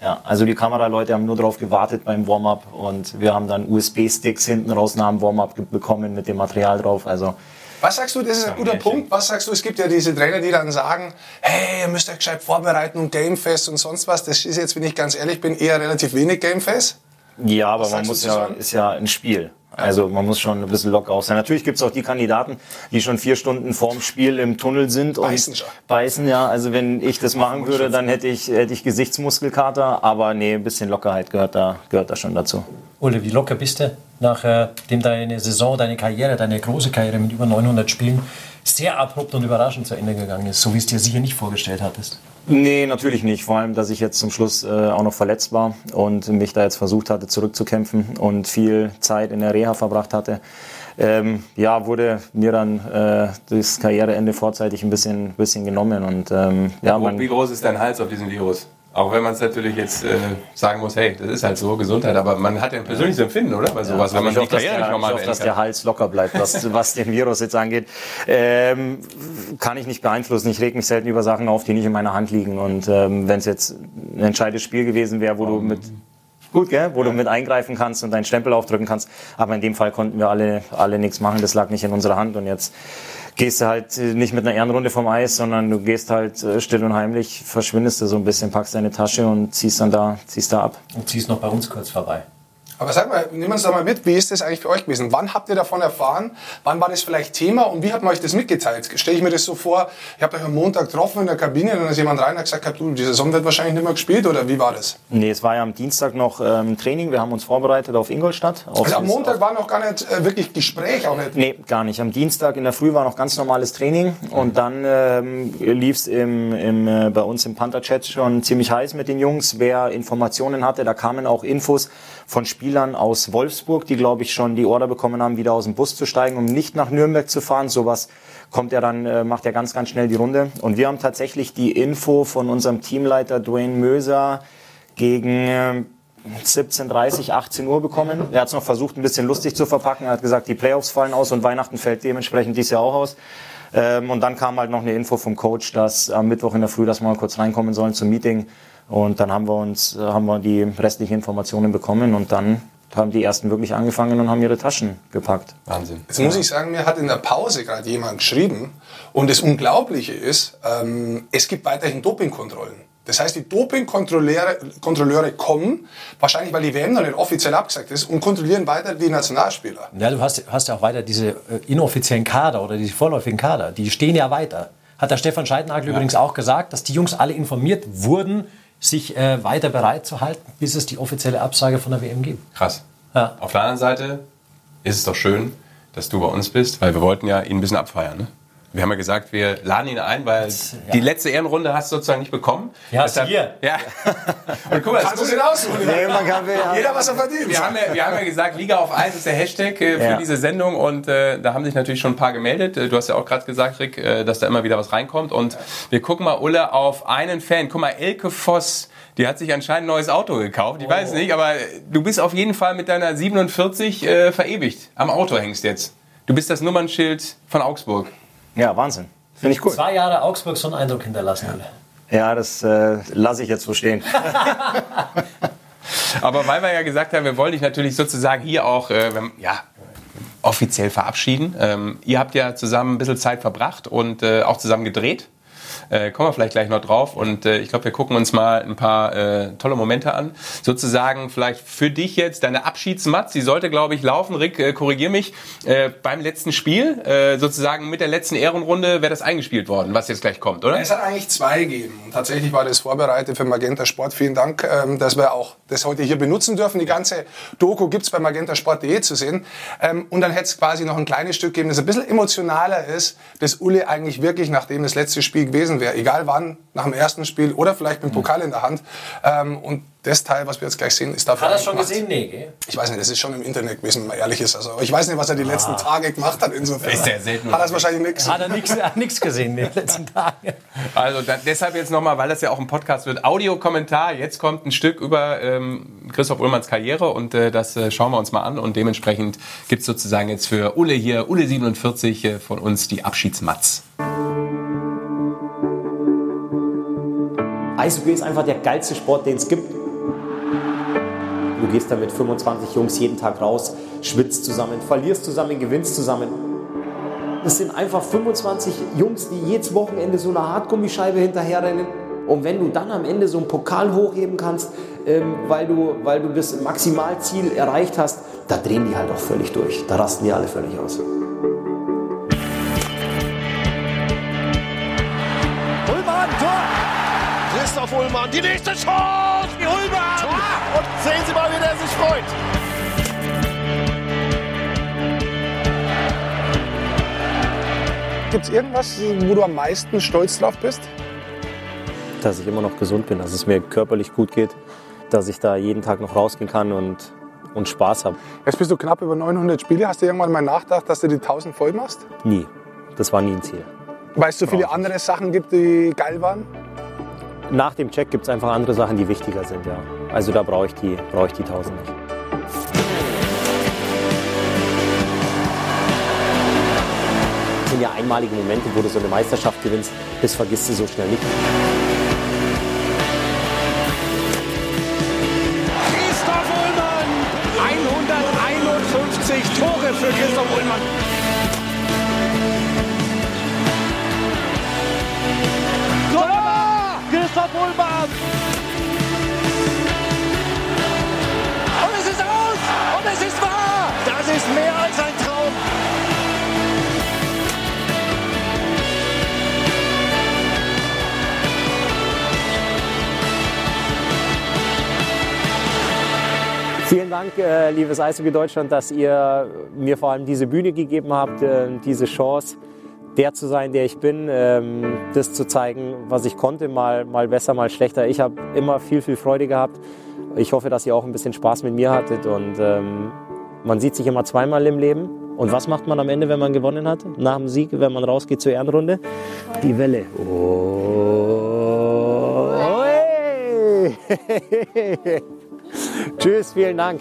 Ja, also die Kameraleute haben nur darauf gewartet beim Warm-up und wir haben dann USB-Sticks hinten raus nach dem Warm-up bekommen mit dem Material drauf. Also Was sagst du, das ist ein guter Punkt. Was sagst du, es gibt ja diese Trainer, die dann sagen, hey, ihr müsst euch gescheit vorbereiten und Gamefest und sonst was. Das ist jetzt, wenn ich ganz ehrlich bin, eher relativ wenig Gamefest. Ja, aber Was man muss ja, ist ja ein Spiel. Also man muss schon ein bisschen locker auf sein. Natürlich gibt's auch die Kandidaten, die schon vier Stunden vorm Spiel im Tunnel sind und Beißen beißen, ja. Also wenn ich das machen würde, dann hätte ich, hätte ich Gesichtsmuskelkater, aber nee, ein bisschen Lockerheit gehört da, gehört da schon dazu. Ole, wie locker bist du, nachdem deine Saison, deine Karriere, deine große Karriere mit über 900 Spielen sehr abrupt und überraschend zu Ende gegangen ist, so wie es dir sicher nicht vorgestellt hattest? Nee, natürlich nicht. Vor allem, dass ich jetzt zum Schluss äh, auch noch verletzt war und mich da jetzt versucht hatte, zurückzukämpfen und viel Zeit in der Reha verbracht hatte. Ähm, ja, wurde mir dann äh, das Karriereende vorzeitig ein bisschen, bisschen genommen. Und ähm, ja, man, Wie groß ist dein Hals auf diesem Virus? Auch wenn man es natürlich jetzt äh, sagen muss, hey, das ist halt so, Gesundheit, aber man hat ja ein persönliches Empfinden, oder? Bei sowas, wenn man ich die hoffe, dass Karriere der, nicht nochmal ich hoffe, dass der. Hals locker bleibt, was, [LAUGHS] was den Virus jetzt angeht. Ähm, kann ich nicht beeinflussen. Ich reg mich selten über Sachen auf, die nicht in meiner Hand liegen. Und ähm, wenn es jetzt ein entscheidendes Spiel gewesen wäre, wo du mit gut, gell, wo du mit eingreifen kannst und deinen Stempel aufdrücken kannst, aber in dem Fall konnten wir alle alle nichts machen. Das lag nicht in unserer Hand und jetzt gehst du halt äh, nicht mit einer Ehrenrunde vom Eis, sondern du gehst halt äh, still und heimlich, verschwindest du so ein bisschen, packst deine Tasche und ziehst dann da, ziehst da ab. Und ziehst noch bei uns kurz vorbei. Aber sag mal, nehmen wir uns doch mal mit, wie ist das eigentlich für euch gewesen? Wann habt ihr davon erfahren? Wann war das vielleicht Thema und wie hat man euch das mitgeteilt? Stelle ich mir das so vor, ihr habt euch am Montag getroffen in der Kabine dann ist jemand rein und hat gesagt, du, die Saison wird wahrscheinlich nicht mehr gespielt oder wie war das? Nee, es war ja am Dienstag noch ähm, Training. Wir haben uns vorbereitet auf Ingolstadt. Auf Also am Montag war noch gar nicht äh, wirklich Gespräch, auch nicht. Nee, gar nicht. Am Dienstag in der Früh war noch ganz normales Training und dann ähm, lief es im, im, äh, bei uns im Panther-Chat schon ziemlich heiß mit den Jungs, wer Informationen hatte. Da kamen auch Infos von Spielern aus Wolfsburg, die, glaube ich, schon die Order bekommen haben, wieder aus dem Bus zu steigen, um nicht nach Nürnberg zu fahren. Sowas kommt ja dann, äh, macht ja ganz, ganz schnell die Runde. Und wir haben tatsächlich die Info von unserem Teamleiter Dwayne Möser gegen... ähm, 17.30, 18 Uhr bekommen. Er hat es noch versucht, ein bisschen lustig zu verpacken. Er hat gesagt, die Playoffs fallen aus und Weihnachten fällt dementsprechend dies Jahr auch aus. Ähm, und dann kam halt noch eine Info vom Coach, dass am Mittwoch in der Früh, dass wir mal kurz reinkommen sollen zum Meeting. Und dann haben wir uns, äh, haben wir die restlichen Informationen bekommen und dann haben die ersten wirklich angefangen und haben ihre Taschen gepackt. Wahnsinn. Jetzt muss ich sagen, mir hat in der Pause gerade jemand geschrieben und das Unglaubliche ist, ähm, es gibt weiterhin Dopingkontrollen. Das heißt, die Dopingkontrolleure Kontrolleure kommen, wahrscheinlich weil die WM noch nicht offiziell abgesagt ist, und kontrollieren weiter die Nationalspieler. Ja, du hast, hast ja auch weiter diese äh, inoffiziellen Kader oder diese vorläufigen Kader, die stehen ja weiter. Hat der Stefan Scheidenagel übrigens auch gesagt, dass die Jungs alle informiert wurden, sich äh, weiter bereit zu halten, bis es die offizielle Absage von der WM gibt. Krass. Ja. Auf der anderen Seite ist es doch schön, dass du bei uns bist, weil wir wollten ja ihn ein bisschen abfeiern. Ne? Wir haben ja gesagt, wir laden ihn ein, weil die letzte Ehrenrunde hast du sozusagen nicht bekommen. Ja, hast du hier. Ja. [LAUGHS] Und guck mal, das Kannst du es aussuchen? [LAUGHS] man kann, Jeder, was er verdient. wir haben, ja, wir haben ja gesagt, Liga auf Eis ist der Hashtag äh, für Ja. diese Sendung und äh, da haben sich natürlich schon ein paar gemeldet. Äh, Du hast ja auch gerade gesagt, Rick, äh, dass da immer wieder was reinkommt und wir gucken mal, Ulle, auf einen Fan. Guck mal, Elke Voss, die hat sich anscheinend ein neues Auto gekauft. Ich weiß nicht, aber du bist auf jeden Fall mit deiner 47 äh, verewigt. Am Auto hängst jetzt. Du bist das Nummernschild von Augsburg. Ja, Wahnsinn. Finde ich cool. Zwei Jahre Augsburg so einen Eindruck hinterlassen. Ole. Ja, das äh, lasse ich jetzt so stehen. [LAUGHS] Aber weil wir ja gesagt haben, wir wollen dich natürlich sozusagen hier auch äh, wenn- ja, offiziell verabschieden. Ähm, ihr habt ja zusammen ein bisschen Zeit verbracht und äh, auch zusammen gedreht. Äh, kommen wir vielleicht gleich noch drauf. Und äh, ich glaube, wir gucken uns mal ein paar äh, tolle Momente an. Sozusagen vielleicht für dich jetzt deine Abschiedsmatz. Die sollte, glaube ich, laufen. Rick, äh, korrigier mich. Äh, beim letzten Spiel, äh, sozusagen mit der letzten Ehrenrunde, wäre das eingespielt worden, was jetzt gleich kommt, oder? Es hat eigentlich zwei gegeben. Tatsächlich war das vorbereitet für Magenta Sport. Vielen Dank, ähm, dass wir auch das heute hier benutzen dürfen. Die ganze Doku gibt's bei magentasport.de zu sehen. Ähm, Und dann hätte es quasi noch ein kleines Stück geben, das ein bisschen emotionaler ist, das Uli eigentlich wirklich, nachdem das letzte Spiel gewesen drinnen wäre, egal wann, nach dem ersten Spiel oder vielleicht mit dem Pokal in der Hand. Ähm, und das Teil, was wir jetzt gleich sehen, ist dafür. Hat er schon gemacht. gesehen? Nee, gell? Ich weiß nicht, das ist schon im Internet gewesen, wenn man ehrlich ist. Also ich weiß nicht, was er die letzten Tage gemacht hat. Insofern Ist sehr selten hat er es wahrscheinlich nichts. Hat er nichts gesehen in den letzten [LAUGHS] Tagen. Also da, deshalb jetzt nochmal, weil das ja auch ein Podcast wird, Audiokommentar. Jetzt kommt ein Stück über ähm, Christoph Ullmanns Karriere und äh, das äh, schauen wir uns mal an. Und dementsprechend gibt's sozusagen jetzt für Ulle hier, Ulle 47 äh, von uns die Abschiedsmatz. Eishockey ist einfach der geilste Sport, den es gibt. Du gehst da mit 25 Jungs jeden Tag raus, schwitzt zusammen, verlierst zusammen, gewinnst zusammen. Es sind einfach 25 Jungs, die jedes Wochenende so eine Hartgummischeibe hinterherrennen. Und wenn du dann am Ende so einen Pokal hochheben kannst, ähm, weil, du, weil du das Maximalziel erreicht hast, da drehen die halt auch völlig durch. Da rasten die alle völlig aus. Christoph Ullmann, die nächste Chance! Die Ullmann! Tor! Und sehen Sie mal, wie der sich freut. Gibt es irgendwas, wo du am meisten stolz drauf bist? Dass ich immer noch gesund bin, dass es mir körperlich gut geht, dass ich da jeden Tag noch rausgehen kann und, und Spaß habe. Jetzt bist du knapp über 900 Spiele. Hast du irgendwann mal nachgedacht, dass du die 1000 voll machst? Nie. Das war nie ein Ziel. Es so viele andere Sachen gibt, die geil waren? Nach dem Check gibt es einfach andere Sachen, die wichtiger sind, ja. Also da brauche ich die, brauche ich die 1000 nicht. Das sind ja einmalige Momente, wo du so eine Meisterschaft gewinnst, das vergisst du so schnell nicht. Christoph Ullmann! 151 Tore für Christoph Ullmann! Und es ist aus! Und es ist wahr! Das ist mehr als ein Traum! Vielen Dank, äh, liebes Eishockey Deutschland, dass ihr mir vor allem diese Bühne gegeben habt, äh, diese Chance, der zu sein, der ich bin, ähm, das zu zeigen, was ich konnte, mal, mal besser, mal schlechter. Ich habe immer viel, viel Freude gehabt. Ich hoffe, dass ihr auch ein bisschen Spaß mit mir hattet und ähm, man sieht sich immer zweimal im Leben. Und was macht man am Ende, wenn man gewonnen hat? Nach dem Sieg, wenn man rausgeht zur Ehrenrunde? Die Welle. Oh. Hey. [LAUGHS] Tschüss, vielen Dank.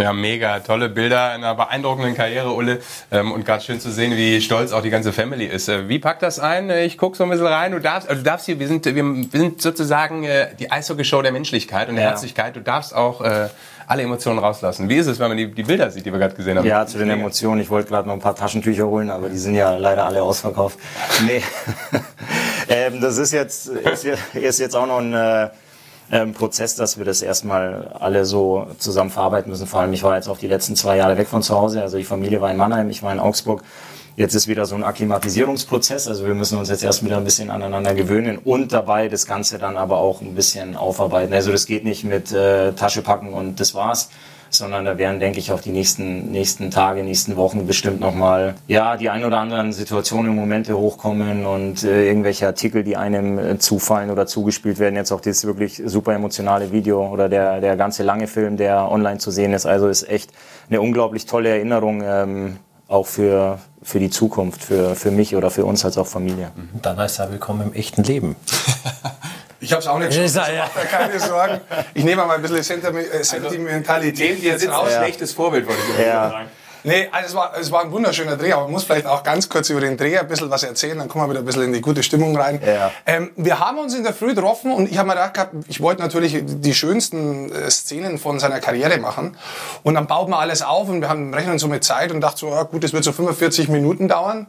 Ja, mega. Tolle Bilder einer beeindruckenden Karriere, Ulle. Ähm, und gerade schön zu sehen, wie stolz auch die ganze Family ist. Äh, wie packt das ein? Ich gucke so ein bisschen rein. Du darfst, also du darfst hier, wir sind, wir, sind sozusagen äh, die Eishockey-Show der Menschlichkeit und der Ja. Herzlichkeit. Du darfst auch äh, alle Emotionen rauslassen. Wie ist es, wenn man die, die Bilder sieht, die wir gerade gesehen haben? Ja, zu den Emotionen. Ich wollte gerade noch ein paar Taschentücher holen, aber die sind ja leider alle ausverkauft. Nee. [LAUGHS] ähm, das ist jetzt, ist, jetzt- ist jetzt auch noch ein äh, ähm, Prozess, dass wir das erstmal alle so zusammen verarbeiten müssen. Vor allem, ich war jetzt auch die letzten zwei Jahre weg von zu Hause. Also die Familie war in Mannheim, ich war in Augsburg. Jetzt ist wieder so ein Akklimatisierungsprozess. Also wir müssen uns jetzt erst wieder ein bisschen aneinander gewöhnen und dabei das Ganze dann aber auch ein bisschen aufarbeiten. Also das geht nicht mit äh, Tasche packen und das war's, sondern da werden, denke ich, auch die nächsten, nächsten Tage, nächsten Wochen bestimmt nochmal, ja, die ein oder anderen Situationen, Momente hochkommen und äh, irgendwelche Artikel, die einem äh, zufallen oder zugespielt werden. Jetzt auch dieses wirklich super emotionale Video oder der, der ganze lange Film, der online zu sehen ist. Also ist echt eine unglaublich tolle Erinnerung, ähm, auch für, für die Zukunft, für, für mich oder für uns als auch Familie. Und dann heißt er willkommen im echten Leben. [LAUGHS] Ich habe es auch nicht schon. er, ja. Keine Sorgen. Ich nehme mal ein bisschen äh, Sentimentalität jetzt raus. Schlechtes Vorbild, wollte ich Ja. sagen. Nee, also es war, es war ein wunderschöner Dreh, aber man muss vielleicht auch ganz kurz über den Dreh ein bisschen was erzählen, dann kommen wir wieder ein bisschen in die gute Stimmung rein. Ja. Ähm, wir haben uns in der Früh getroffen und ich habe mir gedacht, gehabt, ich wollte natürlich die schönsten äh, Szenen von seiner Karriere machen. Und dann baut man alles auf und wir haben rechnen so mit Zeit und dachte so, ja, gut, das wird so 45 Minuten dauern.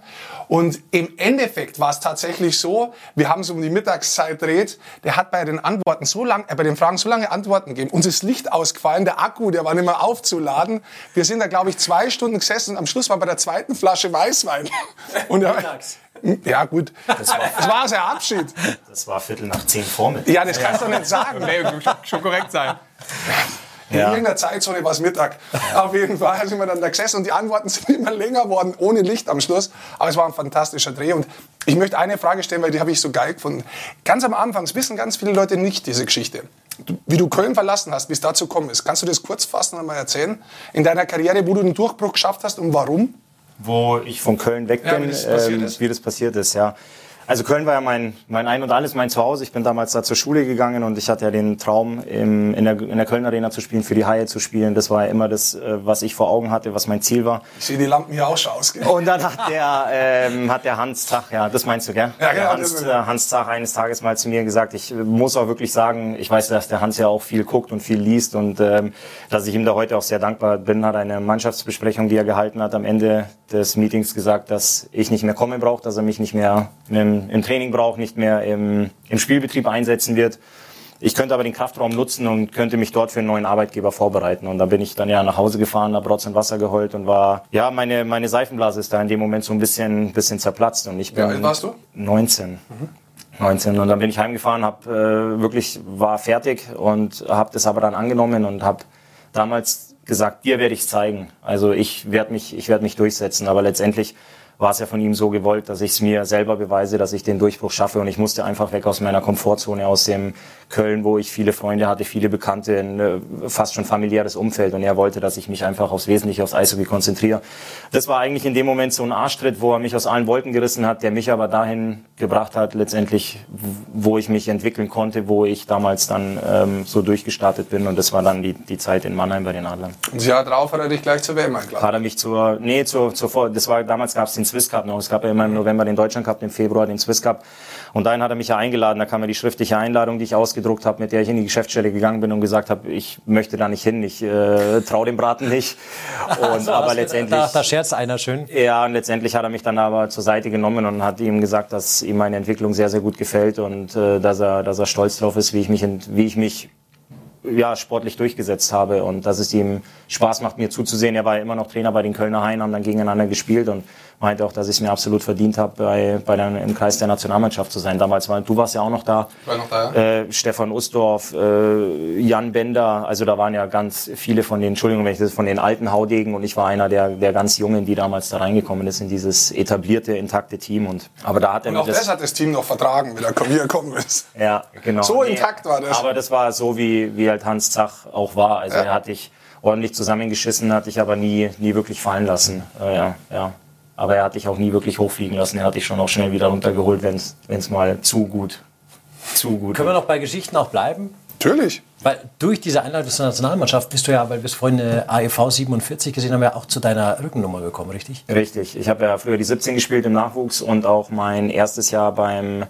Und im Endeffekt war es tatsächlich so, wir haben es um die Mittagszeit dreht, der hat bei den Antworten so lang, äh, bei den Fragen so lange Antworten gegeben. Uns ist Licht ausgefallen, der Akku, der war nicht mehr aufzuladen. Wir sind da, glaube ich, zwei Stunden gesessen und am Schluss war bei der zweiten Flasche Weißwein. [LAUGHS] Und ja, ja gut, das war, das war sein Abschied. Das war Viertel nach zehn Formel. Ja, das kannst du nicht sagen. Nee, schon korrekt sein. In Ja. irgendeiner Zeitzone war es Mittag. Auf jeden Fall sind wir dann da gesessen und die Antworten [LAUGHS] sind immer länger geworden, ohne Licht am Schluss. Aber es war ein fantastischer Dreh. Und ich möchte eine Frage stellen, weil die habe ich so geil gefunden. Ganz am Anfang, wissen ganz viele Leute nicht diese Geschichte. Du, wie du Köln verlassen hast, wie es dazu gekommen ist. Kannst du das kurz fassen und mal erzählen? In deiner Karriere, wo du den Durchbruch geschafft hast und warum? wo ich von Köln weg Ja, bin, wie das passiert ist. wie das passiert ist, ja. Also Köln war ja mein, mein Ein und Alles, mein Zuhause. Ich bin damals da zur Schule gegangen und ich hatte ja den Traum, im, in, der, in der Köln Arena zu spielen, für die Haie zu spielen. Das war ja immer das, äh, was ich vor Augen hatte, was mein Ziel war. Ich sehe die Lampen hier auch schon ausgehen. Und dann hat der, ähm, hat der Hans Zach, ja, das meinst du, gell? Ja, genau, Hans, äh, Hans Zach eines Tages mal zu mir gesagt, ich muss auch wirklich sagen, ich weiß, dass der Hans ja auch viel guckt und viel liest und ähm, dass ich ihm da heute auch sehr dankbar bin, hat eine Mannschaftsbesprechung, die er gehalten hat, am Ende des Meetings gesagt, dass ich nicht mehr kommen brauche, dass er mich nicht mehr im, im Training braucht, nicht mehr im, im Spielbetrieb einsetzen wird. Ich könnte aber den Kraftraum nutzen und könnte mich dort für einen neuen Arbeitgeber vorbereiten. Und da bin ich dann ja nach Hause gefahren, habe Rotz und Wasser geheult und war, ja, meine, meine Seifenblase ist da in dem Moment so ein bisschen, bisschen zerplatzt. Und ich bin alt warst du? 19. 19 und dann bin ich heimgefahren, hab äh, wirklich war fertig und habe das aber dann angenommen und habe damals gesagt, dir werde ich zeigen. Also ich werde mich ich werde mich durchsetzen, aber letztendlich war es ja von ihm so gewollt, dass ich es mir selber beweise, dass ich den Durchbruch schaffe und ich musste einfach weg aus meiner Komfortzone, aus dem Köln, wo ich viele Freunde hatte, viele Bekannte, ein äh, fast schon familiäres Umfeld und er wollte, dass ich mich einfach aufs Wesentliche, aufs Eishockey konzentriere. Das war eigentlich in dem Moment so ein Arschtritt, wo er mich aus allen Wolken gerissen hat, der mich aber dahin gebracht hat, letztendlich, wo ich mich entwickeln konnte, wo ich damals dann ähm, so durchgestartet bin und das war dann die, die Zeit in Mannheim bei den Adlern. Und das Jahr drauf hat er dich gleich zur WM eingeladen. Hat er mich zur, nee, zur, zur, das war, damals gab es den Swiss Cup noch. Es gab ja immer im November den Deutschland Cup, im Februar den Swiss Cup. Und dahin hat er mich ja eingeladen. Da kam ja die schriftliche Einladung, die ich ausgedruckt habe, mit der ich in die Geschäftsstelle gegangen bin und gesagt habe, ich möchte da nicht hin, ich äh, traue dem Braten nicht. [LAUGHS] Und, So, aber letztendlich. Da, da scherzt einer schön. Ja, und letztendlich hat er mich dann aber zur Seite genommen und hat ihm gesagt, dass ihm meine Entwicklung sehr, sehr gut gefällt und äh, dass, er, dass er stolz drauf ist, wie ich mich, wie ich mich ja, sportlich durchgesetzt habe und dass es ihm Spaß macht, mir zuzusehen. Er war ja immer noch Trainer bei den Kölner Haien, haben dann gegeneinander gespielt und meinte auch, dass ich es mir absolut verdient habe, bei, bei der, im Kreis der Nationalmannschaft zu sein. Damals war, du warst ja auch noch da. war noch da, ja. Äh, Stefan Ustorf, äh, Jan Bender, also da waren ja ganz viele von den, Entschuldigung, wenn ich das von den alten Haudegen und ich war einer der, der ganz Jungen, die damals da reingekommen ist in dieses etablierte, intakte Team und, aber da hat er Und auch das hat das Team noch vertragen, wie er gekommen ist. ja, genau. So intakt war das. Aber das war so, wie, wie halt Hans Zach auch war. Also er hat dich ordentlich zusammengeschissen, hat dich aber nie, nie wirklich fallen lassen. Äh, ja, ja. Aber er hat dich auch nie wirklich hochfliegen lassen. Er hat dich schon auch schnell wieder runtergeholt, wenn es mal zu gut, zu gut Können wir noch bei Geschichten auch bleiben? Natürlich. Weil durch diese Einladung zur Nationalmannschaft bist du ja, weil wir es vorhin äh, AEV 47 gesehen haben, ja auch zu deiner Rückennummer gekommen, richtig? Richtig. Ich habe ja früher die 17 gespielt im Nachwuchs und auch mein erstes Jahr beim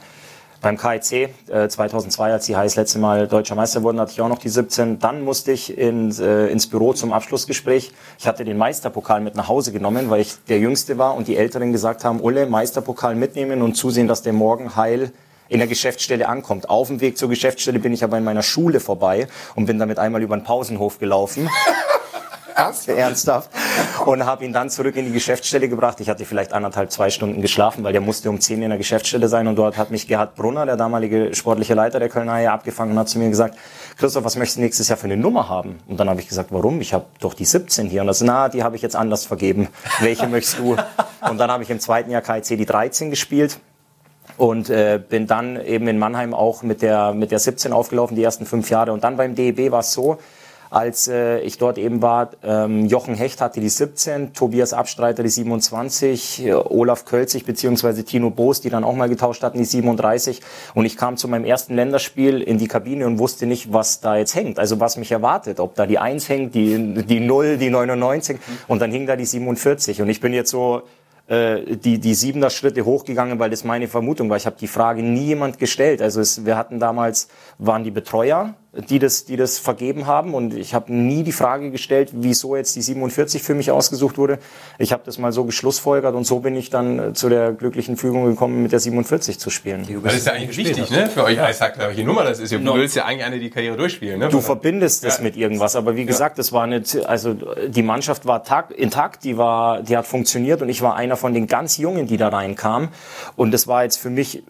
beim KIC äh, 2002, als die Heiß letzte Mal deutscher Meister wurden, hatte ich auch noch die 17. Dann musste ich ins, äh, ins Büro zum Abschlussgespräch. Ich hatte den Meisterpokal mit nach Hause genommen, weil ich der Jüngste war und die Älteren gesagt haben, Ulle, Meisterpokal mitnehmen und zusehen, dass der morgen heil in der Geschäftsstelle ankommt. Auf dem Weg zur Geschäftsstelle bin ich aber in meiner Schule vorbei und bin damit einmal über den Pausenhof gelaufen. [LAUGHS] Ernst? ernsthaft und habe ihn dann zurück in die Geschäftsstelle gebracht. Ich hatte vielleicht anderthalb, zwei Stunden geschlafen, weil der musste um zehn in der Geschäftsstelle sein und dort hat mich Gerhard Brunner, der damalige sportliche Leiter der Kölner Haie, abgefangen und hat zu mir gesagt, Christoph, was möchtest du nächstes Jahr für eine Nummer haben? Und dann habe ich gesagt, warum? Ich habe doch die 17 hier. Und das, na, die habe ich jetzt anders vergeben. Welche möchtest du? Und dann habe ich im zweiten Jahr KIC die 13 gespielt und äh, bin dann eben in Mannheim auch mit der mit der 17 aufgelaufen die ersten fünf Jahre und dann beim DEB war es so als äh, ich dort eben war, ähm, Jochen Hecht hatte die 17, Tobias Abstreiter die 27, äh, Olaf Kölzig beziehungsweise Tino Boos, die dann auch mal getauscht hatten, die 37. Und ich kam zu meinem ersten Länderspiel in die Kabine und wusste nicht, was da jetzt hängt, also was mich erwartet, ob da die 1 hängt, die, die 0, die 99 und dann hing da die 47. Und ich bin jetzt so äh, die, die siebener Schritte hochgegangen, weil das meine Vermutung war. Ich habe die Frage nie jemand gestellt. Also es, wir hatten damals, waren die Betreuer, die das, die das vergeben haben und ich habe nie die Frage gestellt, wieso jetzt die 47 für mich ausgesucht wurde. Ich habe das mal so geschlussfolgert und so bin ich dann äh, zu der glücklichen Fügung gekommen, mit der 47 zu spielen. Das ist ja eigentlich wichtig, ne? Für euch Eishackler, welche Nummer das ist. Du willst ja eigentlich eine die Karriere durchspielen, ne? Du verbindest das Ja. mit irgendwas, aber wie gesagt, das war nicht, also die Mannschaft war tag, intakt, die war, die hat funktioniert und ich war einer von den ganz Jungen, die da reinkamen und das war jetzt für mich äh,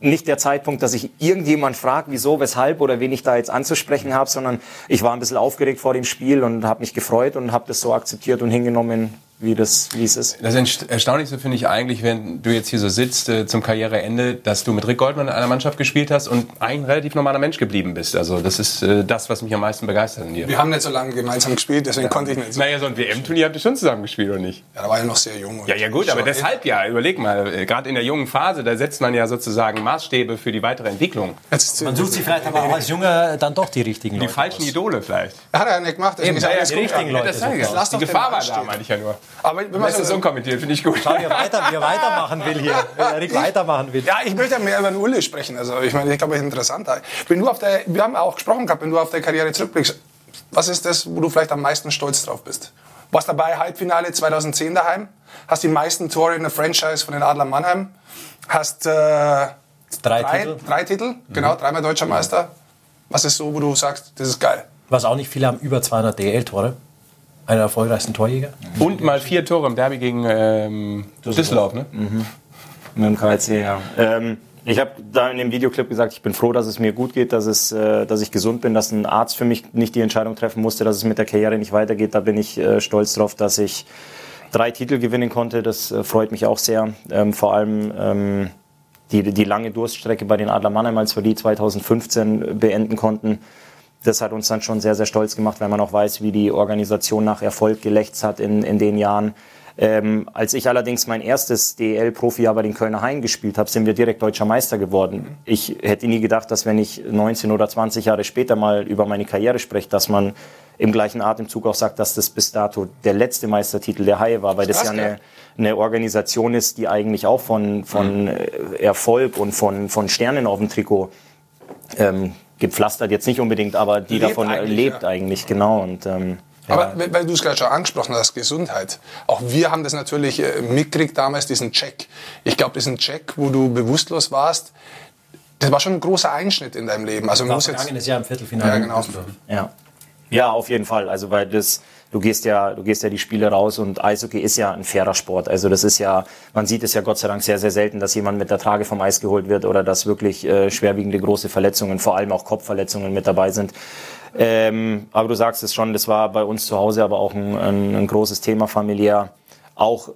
nicht der Zeitpunkt, dass ich irgendjemand fragt, wieso, weshalb oder wen ich da jetzt anzusprechen habe, sondern ich war ein bisschen aufgeregt vor dem Spiel und habe mich gefreut und habe das so akzeptiert und hingenommen, wie, das, wie es ist. Das Erstaunlichste finde ich eigentlich, wenn du jetzt hier so sitzt äh, zum Karriereende, dass du mit Rick Goldmann in einer Mannschaft gespielt hast und eigentlich ein relativ normaler Mensch geblieben bist. Also das ist äh, das, was mich am meisten begeistert in dir. Wir haben nicht so lange gemeinsam gespielt, deswegen ja. konnte ich nicht so. Naja, so ein WM-Turnier habt ihr schon zusammen gespielt, oder nicht? Ja, da war ich noch sehr jung. Ja, ja gut, aber deshalb ja, überleg mal, äh, gerade in der jungen Phase, da setzt man ja sozusagen Maßstäbe für die weitere Entwicklung. Man sucht sich vielleicht aber auch als Junge dann doch die richtigen Die falschen aus. Idole vielleicht. Hat er ja nicht gemacht. Eben, ist ja, ja, die richtigen Leute. Das das die Gefahr war da, meine ich ja nur. Aber wenn man so unkommentiert, finde ich gut. Schau, wie er weiter, wie er weitermachen will hier. Wie Erik weitermachen will. Ja, ich möchte mehr über den Ulle sprechen. Also ich meine, ich glaube, das ist interessant. Wenn du auf der, wir haben auch gesprochen gehabt, wenn du auf deine Karriere zurückblickst, was ist das, wo du vielleicht am meisten stolz drauf bist? Warst dabei, Halbfinale 2010 daheim, hast die meisten Tore in der Franchise von den Adler Mannheim, hast äh, drei, drei, Titel, drei Titel mhm. genau, dreimal Deutscher Meister. Was ist so, wo du sagst, das ist geil? Was auch nicht viele haben, über 200 DL-Tore. Einer der erfolgreichsten Torjäger. Und mal vier Tore im Derby gegen ähm, Düsseldorf, ne? Mhm. Mit dem KC, ja. Ähm, ich habe da in dem Videoclip gesagt, ich bin froh, dass es mir gut geht, dass, es, äh, dass ich gesund bin, dass ein Arzt für mich nicht die Entscheidung treffen musste, dass es mit der Karriere nicht weitergeht. Da bin ich äh, stolz drauf, dass ich drei Titel gewinnen konnte. Das äh, freut mich auch sehr. Ähm, vor allem ähm, die, die lange Durststrecke bei den Adler Mannheim, als wir die 2015 beenden konnten das hat uns dann schon sehr, sehr stolz gemacht, wenn man auch weiß, wie die Organisation nach Erfolg gelächzt hat in, in den Jahren. Ähm, als ich allerdings mein erstes DEL-Profi-Jahr bei den Kölner Haien gespielt habe, sind wir direkt deutscher Meister geworden. Ich hätte nie gedacht, dass wenn ich 19 oder 20 Jahre später mal über meine Karriere spreche, dass man im gleichen Atemzug auch sagt, dass das bis dato der letzte Meistertitel der Haie war, weil das, das ja eine, eine Organisation ist, die eigentlich auch von, von mhm. Erfolg und von, von Sternen auf dem Trikot ähm, gepflastert jetzt nicht unbedingt, aber die lebt davon eigentlich, lebt ja. eigentlich, genau. Und, ähm, aber ja. weil du es gerade schon angesprochen hast, Gesundheit. Auch wir haben das natürlich äh, mitgekriegt damals, diesen Check. Ich glaube, diesen Check, wo du bewusstlos warst, das war schon ein großer Einschnitt in deinem Leben. Also man muss jetzt Jahr im Viertelfinale. Ja, genau. Ja. ja, auf jeden Fall. Also weil das du gehst ja, du gehst ja die Spiele raus und Eishockey ist ja ein fairer Sport. Also das ist ja, man sieht es ja Gott sei Dank sehr, sehr selten, dass jemand mit der Trage vom Eis geholt wird oder dass wirklich äh, schwerwiegende große Verletzungen, vor allem auch Kopfverletzungen mit dabei sind. Ähm, aber du sagst es schon, das war bei uns zu Hause aber auch ein, ein, ein großes Thema familiär. Auch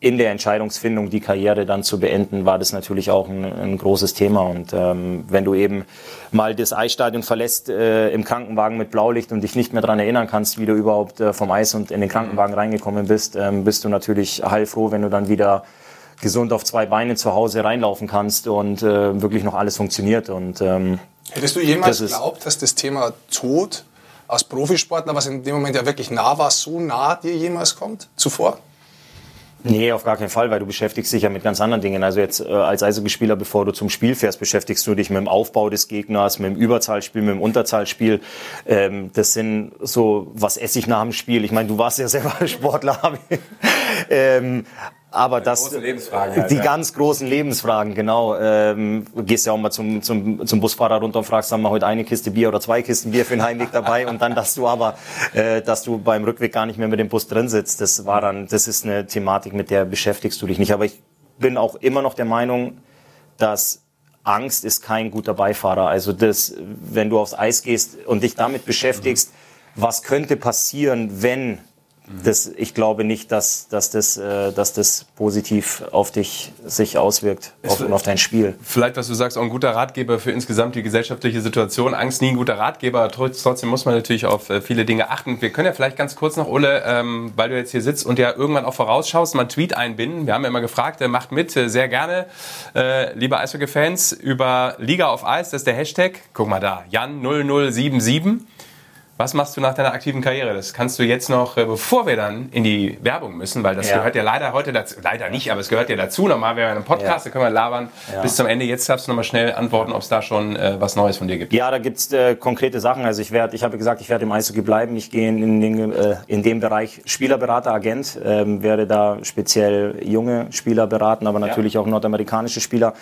in der Entscheidungsfindung die Karriere dann zu beenden, war das natürlich auch ein, ein großes Thema. Und ähm, wenn du eben mal das Eisstadion verlässt äh, im Krankenwagen mit Blaulicht und dich nicht mehr daran erinnern kannst, wie du überhaupt äh, vom Eis und in den Krankenwagen reingekommen bist, ähm, bist du natürlich heilfroh, wenn du dann wieder gesund auf zwei Beine zu Hause reinlaufen kannst und äh, wirklich noch alles funktioniert. Und, ähm, Hättest du jemals geglaubt, dass das Thema Tod als Profisportler, was in dem Moment ja wirklich nah war, so nah dir jemals kommt zuvor? Nee, auf gar keinen Fall, weil du beschäftigst dich ja mit ganz anderen Dingen. Also jetzt äh, als Eishockeyspieler, bevor du zum Spiel fährst, beschäftigst du dich mit dem Aufbau des Gegners, mit dem Überzahlspiel, mit dem Unterzahlspiel. Ähm, das sind so, was esse ich nach dem Spiel? Ich meine, du warst ja selber [LAUGHS] Sportler. ähm, aber das, halt, die ja. ganz großen Lebensfragen, genau. Ähm, du gehst ja auch mal zum, zum, zum Busfahrer runter und fragst, haben wir heute eine Kiste Bier oder zwei Kisten Bier für den Heimweg dabei und dann, dass du aber, äh, dass du beim Rückweg gar nicht mehr mit dem Bus drin sitzt. Das war dann, das ist eine Thematik, mit der beschäftigst du dich nicht. Aber ich bin auch immer noch der Meinung, dass Angst ist kein guter Beifahrer. Also das, wenn du aufs Eis gehst und dich damit beschäftigst, was könnte passieren, wenn das, ich glaube nicht, dass, dass, das, äh, dass das positiv auf dich sich auswirkt auf, und auf dein Spiel. Vielleicht, was du sagst, auch ein guter Ratgeber für insgesamt die gesellschaftliche Situation. Angst nie ein guter Ratgeber, trotzdem muss man natürlich auf äh, viele Dinge achten. Wir können ja vielleicht ganz kurz noch, Ole, ähm, weil du jetzt hier sitzt und ja irgendwann auch vorausschaust, mal einen Tweet einbinden. Wir haben ja immer gefragt, äh, macht mit, äh, sehr gerne, äh, liebe Eishockey-Fans, über Liga auf Eis, das ist der Hashtag. Guck mal da, Jan0077. Was machst du nach deiner aktiven Karriere? Das kannst du jetzt noch, äh, bevor wir dann in die Werbung müssen, weil das ja. gehört ja leider heute dazu, leider nicht, aber es gehört ja dazu. Normal wäre ein Podcast, ja. da können wir labern ja. bis zum Ende. Jetzt darfst du nochmal schnell antworten, ob es da schon äh, was Neues von dir gibt. Ja, da gibt's äh, konkrete Sachen. Also ich werde, ich habe gesagt, ich werde im Eishockey bleiben. Ich gehe in, den, äh, in dem Bereich Spielerberater, Agent, ähm, werde da speziell junge Spieler beraten, aber natürlich auch nordamerikanische Spieler.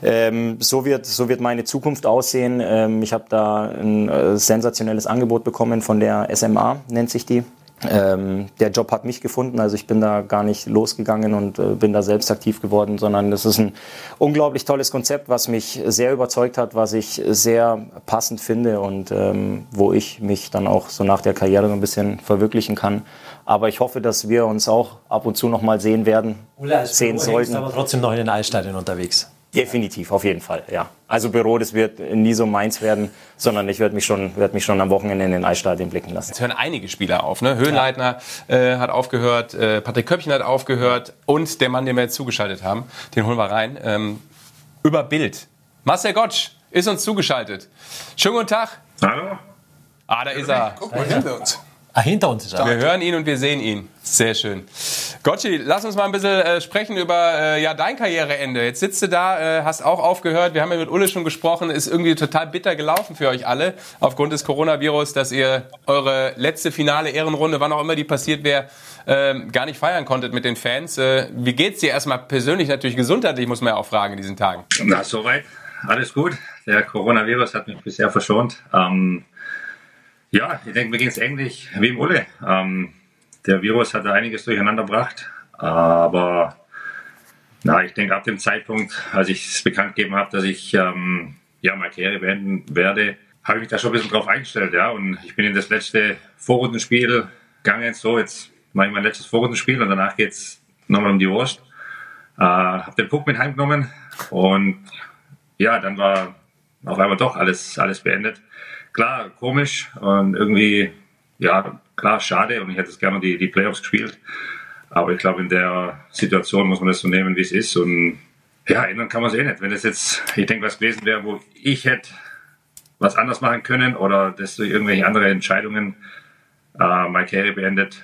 Ähm, so wird, so wird meine Zukunft aussehen. Ähm, ich habe da ein äh, sensationelles Angebot bekommen bekommen von der SMA, nennt sich die. ähm, der Job hat mich gefunden, also ich bin da gar nicht losgegangen und äh, bin da selbst aktiv geworden, sondern das ist ein unglaublich tolles Konzept, was mich sehr überzeugt hat, was ich sehr passend finde und ähm, wo ich mich dann auch so nach der Karriere ein bisschen verwirklichen kann. Aber ich hoffe, dass wir uns auch ab und zu noch mal sehen werden, Ulla, sehen sollten. aber trotzdem noch in den Eisstadien unterwegs. Definitiv, auf jeden Fall, ja. Also Büro, das wird nie so meins werden, sondern ich werde mich, schon, werd mich schon am Wochenende in den Eisstadien blicken lassen. Jetzt hören einige Spieler auf. Ne? Höhenleitner äh, hat aufgehört, äh, Patrick Köppchen hat aufgehört und der Mann, den wir jetzt zugeschaltet haben, den holen wir rein. Ähm, über Bild. Marcel Gottsch ist uns zugeschaltet. Schönen guten Tag. Hallo. Ah, da ist er. Guck mal hinter uns. Ah, hinter uns ist er. Wir hören ihn und wir sehen ihn. Sehr schön. Gotchi, lass uns mal ein bisschen äh, sprechen über äh, ja, dein Karriereende. Jetzt sitzt du da, äh, hast auch aufgehört. Wir haben ja mit Ulle schon gesprochen. Ist irgendwie total bitter gelaufen für euch alle aufgrund des Coronavirus, dass ihr eure letzte finale Ehrenrunde, wann auch immer die passiert wäre, ähm, gar nicht feiern konntet mit den Fans. Äh, wie geht's dir erstmal persönlich, natürlich gesundheitlich, muss man ja auch fragen in diesen Tagen? Na, soweit. Alles gut. Der Coronavirus hat mich bisher verschont. Ähm, ja, ich denke, mir ging es ähnlich wie im Ulle. Ähm, der Virus hat da einiges durcheinander gebracht, aber na, ich denke, ab dem Zeitpunkt, als ich es bekannt gegeben habe, dass ich ähm, ja, meine Karriere beenden werde, habe ich mich da schon ein bisschen drauf eingestellt. Ja? Und ich bin in das letzte Vorrundenspiel gegangen. So, jetzt mache ich mein letztes Vorrundenspiel und danach geht es nochmal um die Wurst. Äh, habe den Puck mit heimgenommen und ja, dann war auf einmal doch alles, alles beendet klar, komisch und irgendwie, ja, klar, schade und ich hätte es gerne die, die Playoffs gespielt. Aber ich glaube, in der Situation muss man das so nehmen, wie es ist. Und ja, ändern kann man es eh nicht. Wenn es jetzt, ich denke, was gewesen wäre, wo ich hätte was anders machen können oder das durch irgendwelche andere Entscheidungen äh, meine Karriere beendet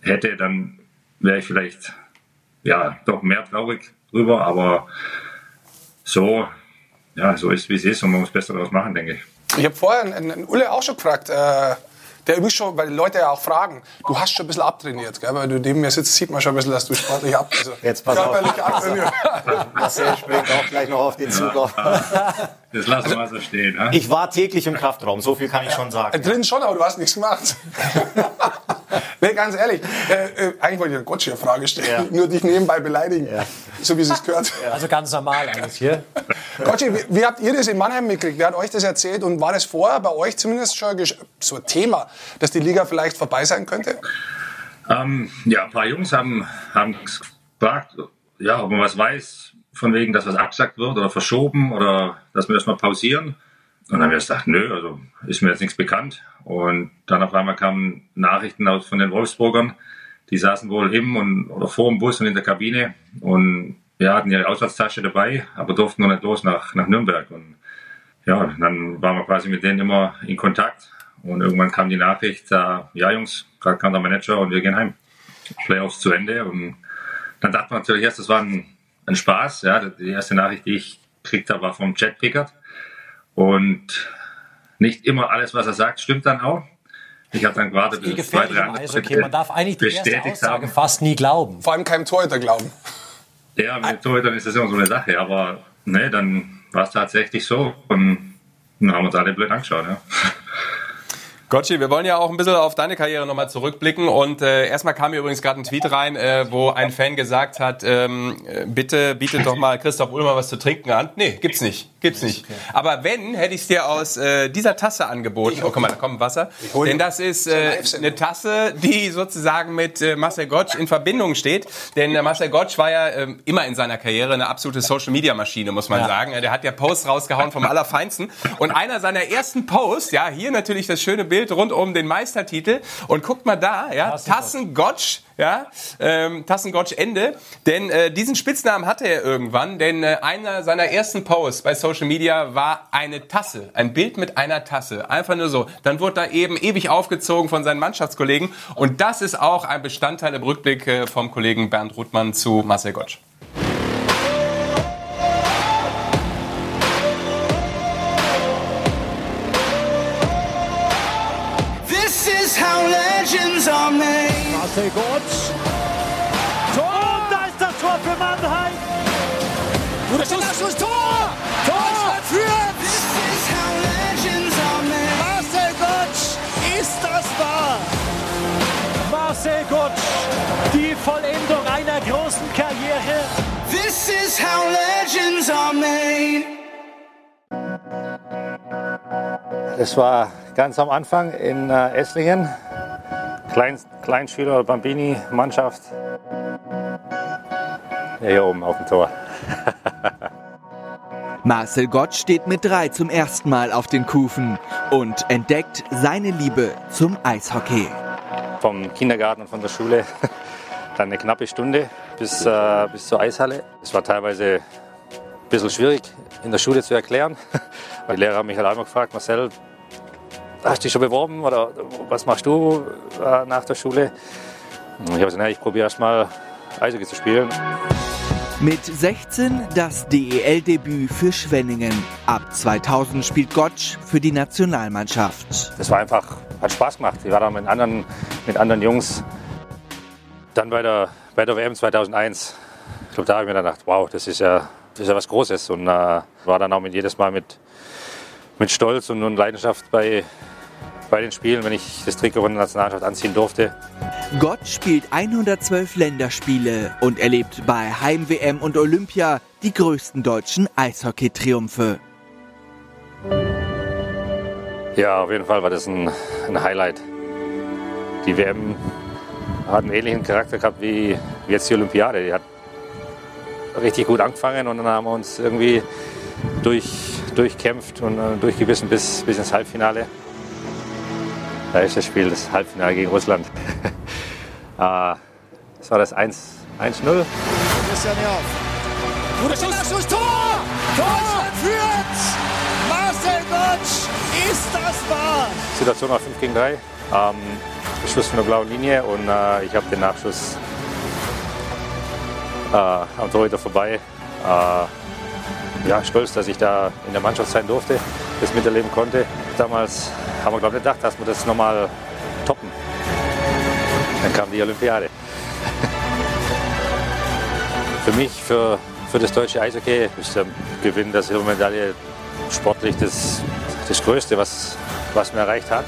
hätte, dann wäre ich vielleicht ja doch mehr traurig drüber. Aber so, ja, so ist wie es ist und man muss besser daraus machen, denke ich. Ich habe vorher einen, einen Ulle auch schon gefragt, äh, der übrigens schon, weil die Leute ja auch fragen, du hast schon ein bisschen abtrainiert, gell? weil du neben mir sitzt, sieht man schon ein bisschen, dass du sportlich ab, also Jetzt pass körperlich auf. abtrainiert. [LAUGHS] Marcel springt auch gleich noch auf den Zug auf. [LAUGHS] Das lassen wir mal so stehen. Ne? Ich war täglich im Kraftraum, so viel kann ich schon sagen. Drin schon, aber du hast nichts gemacht. [LAUGHS] [LAUGHS] nee, ganz ehrlich, äh, äh, eigentlich wollte ich eine Gotcha-Frage stellen, Ja. nur dich nebenbei beleidigen, Ja. so wie es gehört. [LAUGHS] Also ganz normal alles hier. Gotcha, wie, wie habt ihr das in Mannheim mitgekriegt? Wer hat euch das erzählt und war das vorher bei euch zumindest schon so ein Thema, dass die Liga vielleicht vorbei sein könnte? Ähm, ja, ein paar Jungs haben, haben gefragt, ja, ob man was weiß, von wegen, dass was abgesagt wird oder verschoben oder dass wir erstmal pausieren. Und dann haben wir gesagt, nö, also ist mir jetzt nichts bekannt. Und dann auf einmal kamen Nachrichten aus von den Wolfsburgern, die saßen wohl im und oder vor dem Bus und in der Kabine und ja, hatten ihre Auslandstasche dabei, aber durften noch nicht los nach, nach Nürnberg. Und ja, dann waren wir quasi mit denen immer in Kontakt. Und irgendwann kam die Nachricht, äh, ja Jungs, gerade kam der Manager und wir gehen heim. Playoffs zu Ende. Und dann dachte man natürlich erst, das war ein, ein Spaß. Ja, die erste Nachricht, die ich gekriegt habe, war vom Chat Pickard. Und nicht immer alles, was er sagt, stimmt dann auch. Ich habe dann gewartet, bis zwei, gefährlich drei andere Eishockey. Man darf eigentlich die erste bestätigt Aussage haben. fast nie glauben. Vor allem keinem Torhüter glauben. Ja, mit Torhütern ist das immer so eine Sache, aber ne, dann war es tatsächlich so und dann haben wir uns alle blöd angeschaut. Ja. Gotchi, wir wollen ja auch ein bisschen auf deine Karriere nochmal zurückblicken. Und äh, erstmal kam hier übrigens gerade ein Tweet rein, äh, wo ein Fan gesagt hat, ähm, äh, bitte bietet doch mal Christoph Ulmer was zu trinken an. Nee, gibt's nicht. Gibt's nicht. Aber wenn, hätte ich es dir aus äh, dieser Tasse angeboten. Oh, guck mal, da kommt Wasser. Denn das ist äh, eine Tasse, die sozusagen mit äh, Marcel Gottsch in Verbindung steht. Denn äh, Marcel Gottsch war ja ähm, immer in seiner Karriere eine absolute Social-Media-Maschine, muss man Ja. sagen. Der hat ja Posts rausgehauen vom Allerfeinsten. Und einer seiner ersten Posts, ja, hier natürlich das schöne Bild rund um den Meistertitel. Und guckt mal da, ja, Tassengotsch. Tassengotsch, ja, ähm, Tassengotsch Ende. Denn äh, diesen Spitznamen hatte er irgendwann, denn äh, einer seiner ersten Posts bei Social Media war eine Tasse, ein Bild mit einer Tasse. Einfach nur so. Dann wurde da eben ewig aufgezogen von seinen Mannschaftskollegen. Und das ist auch ein Bestandteil im Rückblick äh, vom Kollegen Bernd Ruthmann zu Marcel Gottsch. Marcel Gortz. Tor! Und da ist das Tor für Mannheim. Guter Schuss. Schuss. Tor! Tor! Deutschland führt! Marcel Gottsch, ist das wahr? Marcel Gortz, die Vollendung einer großen Karriere. This is how legends are made. Das war ganz am Anfang in äh, Esslingen Klein, Kleinschüler, Bambini-Mannschaft. Ja, hier oben auf dem Tor. [LAUGHS] Marcel Gott steht mit drei zum ersten Mal auf den Kufen und entdeckt seine Liebe zum Eishockey. Vom Kindergarten und von der Schule [LAUGHS] dann eine knappe Stunde bis, äh, bis zur Eishalle. Es war teilweise ein bisschen schwierig in der Schule zu erklären. [LAUGHS] Die Lehrer haben mich halt einmal gefragt, Marcel, hast du dich schon beworben oder was machst du äh, nach der Schule? Und ich habe gesagt, ich probiere erst mal Eishockey zu spielen. Mit 16 das DEL-Debüt für Schwenningen. Ab 2000 spielt Gottsch für die Nationalmannschaft. Das war einfach, hat Spaß gemacht. Ich war da mit anderen, mit anderen Jungs. Dann bei der, bei der WM 2001, ich glaube, da habe ich mir dann gedacht, wow, das ist ja, das ist ja was Großes. Und äh, war dann auch mit, jedes Mal mit, mit Stolz und, und Leidenschaft bei, bei den Spielen, wenn ich das Trikot von der Nationalmannschaft anziehen durfte. Gott spielt 112 Länderspiele und erlebt bei Heim-WM und Olympia die größten deutschen Eishockey-Triumphe. Ja, auf jeden Fall war das ein, ein Highlight. Die WM hat einen ähnlichen Charakter gehabt wie, jetzt die Olympiade. Die hat richtig gut angefangen und dann haben wir uns irgendwie durch, durchkämpft und äh, durchgebissen bis, bis ins Halbfinale. Da ist das Spiel, das Halbfinale gegen Russland. Äh, [LAUGHS] das war das 1-0. Christian Jauf. Guter Schussschuss, Tor! Deutschland führt! Marcel Gottsch, ist das wahr? Situation war 5 gegen 3. Ähm, Schuss von der blauen Linie und äh, ich habe den Nachschuss äh, am Torhüter vorbei. Äh, ja, stolz, dass ich da in der Mannschaft sein durfte, das miterleben konnte. Damals haben wir, glaube ich, gedacht, dass wir das nochmal toppen. Dann kam die Olympiade. [LAUGHS] für mich, für, für das deutsche Eishockey, ist der Gewinn der Silbermedaille sportlich das, das Größte, was, was man erreicht hat.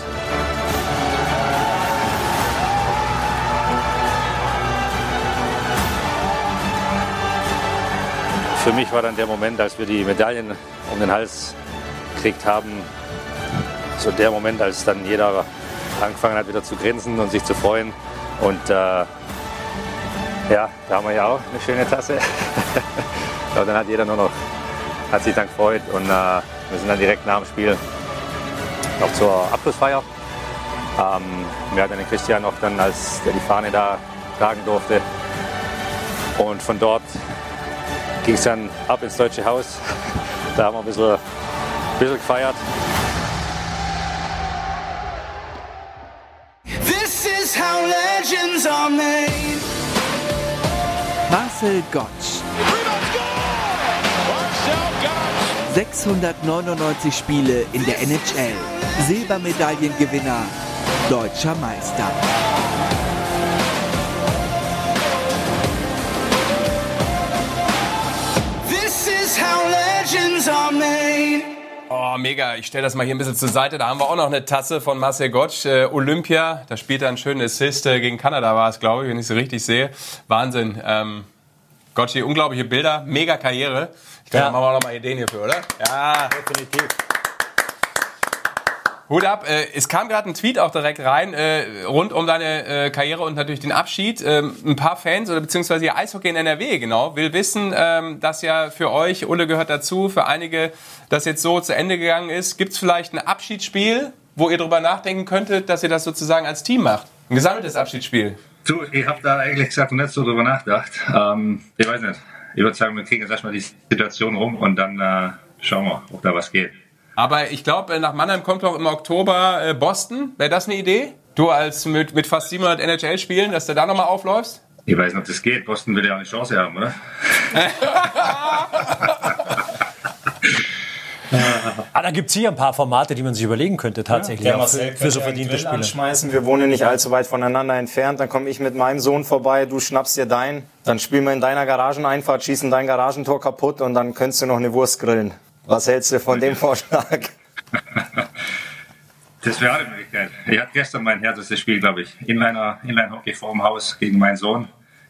Für mich war dann der Moment, als wir die Medaillen um den Hals gekriegt haben, so der Moment, als dann jeder angefangen hat wieder zu grinsen und sich zu freuen. Und äh, ja, da haben wir ja auch eine schöne Tasse. [LAUGHS] Aber dann hat jeder nur noch, hat sich dann gefreut und äh, wir sind dann direkt nach dem Spiel noch zur Abschlussfeier. Ähm, wir hatten den Christian noch dann, als der die Fahne da tragen durfte. Und von dort ging es dann ab ins Deutsche Haus. [LAUGHS] Da haben wir ein bisschen, ein bisschen gefeiert. Marcel Gottsch. 699 Spiele in der NHL. Silbermedaillengewinner. Deutscher Meister. This is how legends are made. Oh, mega. Ich stelle das mal hier ein bisschen zur Seite. Da haben wir auch noch eine Tasse von Marcel Gottsch, äh, Olympia. Da spielt er einen schönen Assist äh, gegen Kanada, war es, glaube ich, wenn ich es richtig sehe. Wahnsinn. Ähm, Gotchi, unglaubliche Bilder, mega Karriere. Ich glaube, Ja. da machen wir auch noch mal Ideen hierfür, oder? Ja, Definitiv. Hut ab. Äh, es kam gerade ein Tweet auch direkt rein, äh, rund um deine äh, Karriere und natürlich den Abschied. Ähm, ein paar Fans oder beziehungsweise ihr Eishockey in NRW, genau, will wissen, ähm, dass ja für euch, Ulle gehört dazu, für einige das jetzt so zu Ende gegangen ist. Gibt es vielleicht ein Abschiedsspiel, wo ihr drüber nachdenken könntet, dass ihr das sozusagen als Team macht? Ein gesammeltes Abschiedsspiel. Du, ich habe da eigentlich gesagt nicht so drüber nachgedacht. Ähm, ich weiß nicht. Ich würde sagen, wir kriegen jetzt erstmal die Situation rum und dann äh, schauen wir, ob da was geht. Aber ich glaube, nach Mannheim kommt doch im Oktober äh, Boston. Wäre das eine Idee? Du als mit, mit fast 700 NHL-Spielen, dass du da nochmal aufläufst? Ich weiß nicht, ob das geht. Boston will ja auch eine Chance haben, oder? [LAUGHS] Ah, da gibt es hier ein paar Formate, die man sich überlegen könnte, tatsächlich. Auch Marcel für, für so verdiente Spiele. anschmeißen. Wir wohnen nicht allzu weit voneinander entfernt. Dann komme ich mit meinem Sohn vorbei, du schnappst dir dein. Dann spielen wir in deiner Garageneinfahrt, schießen dein Garagentor kaputt und dann könntest du noch eine Wurst grillen. Was hältst du von dem Vorschlag? [LAUGHS] Das wäre eine Möglichkeit. Ich hatte gestern mein härtestes Spiel, glaube ich. Inliner, Inline-Hockey vorm Haus gegen meinen Sohn.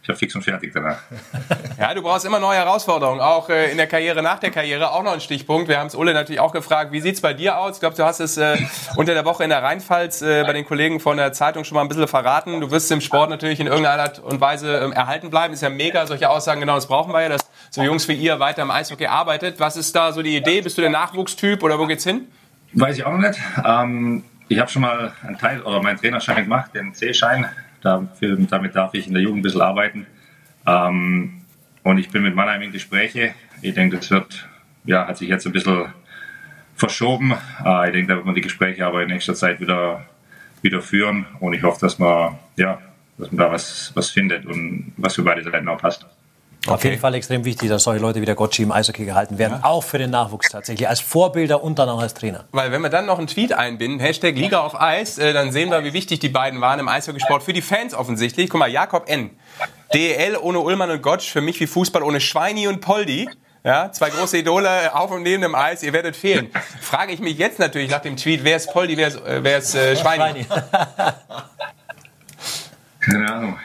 Ich habe fix und fertig danach. [LAUGHS] Ja, du brauchst immer neue Herausforderungen, auch äh, in der Karriere, nach der Karriere, auch noch ein Stichpunkt. Wir haben es Ulle natürlich auch gefragt, wie sieht's bei dir aus? Ich glaube, du hast es äh, unter der Woche in der Rheinpfalz äh, bei den Kollegen von der Zeitung schon mal ein bisschen verraten. Du wirst im Sport natürlich in irgendeiner Art und Weise ähm, erhalten bleiben. Ist ja mega, solche Aussagen, genau das brauchen wir ja, dass so Jungs wie ihr weiter im Eishockey arbeitet. Was ist da so die Idee? Bist du der Nachwuchstyp oder wo geht's hin? Weiß ich auch noch nicht. Ähm, ich habe schon mal einen Teil oder meinen Trainerschein gemacht, den C-Schein. Dafür, damit darf ich in der Jugend ein bisschen arbeiten. Ähm, und ich bin mit Mannheim in Gespräche. Ich denke, das wird, ja, hat sich jetzt ein bisschen verschoben. Äh, ich denke, da wird man die Gespräche aber in nächster Zeit wieder, wieder führen. Und ich hoffe, dass man, ja, dass man da was, was findet und was für beide Seiten auch passt. Auf jeden Fall extrem wichtig, dass solche Leute wie der Gotchi im Eishockey gehalten werden. Auch für den Nachwuchs tatsächlich. Als Vorbilder und dann auch als Trainer. Weil wenn wir dann noch einen Tweet einbinden, Hashtag Liga auf Eis, äh, dann sehen wir, wie wichtig die beiden waren im Eishockeysport. Für die Fans offensichtlich. Guck mal, Jakob N. DEL ohne Ullmann und Gottsch, für mich wie Fußball ohne Schweini und Poldi. Ja, zwei große Idole auf und neben dem Eis, ihr werdet fehlen. Frage ich mich jetzt natürlich nach dem Tweet, wer ist Poldi, wer ist, äh, wer ist äh, Schweini? [LAUGHS] Keine Ahnung.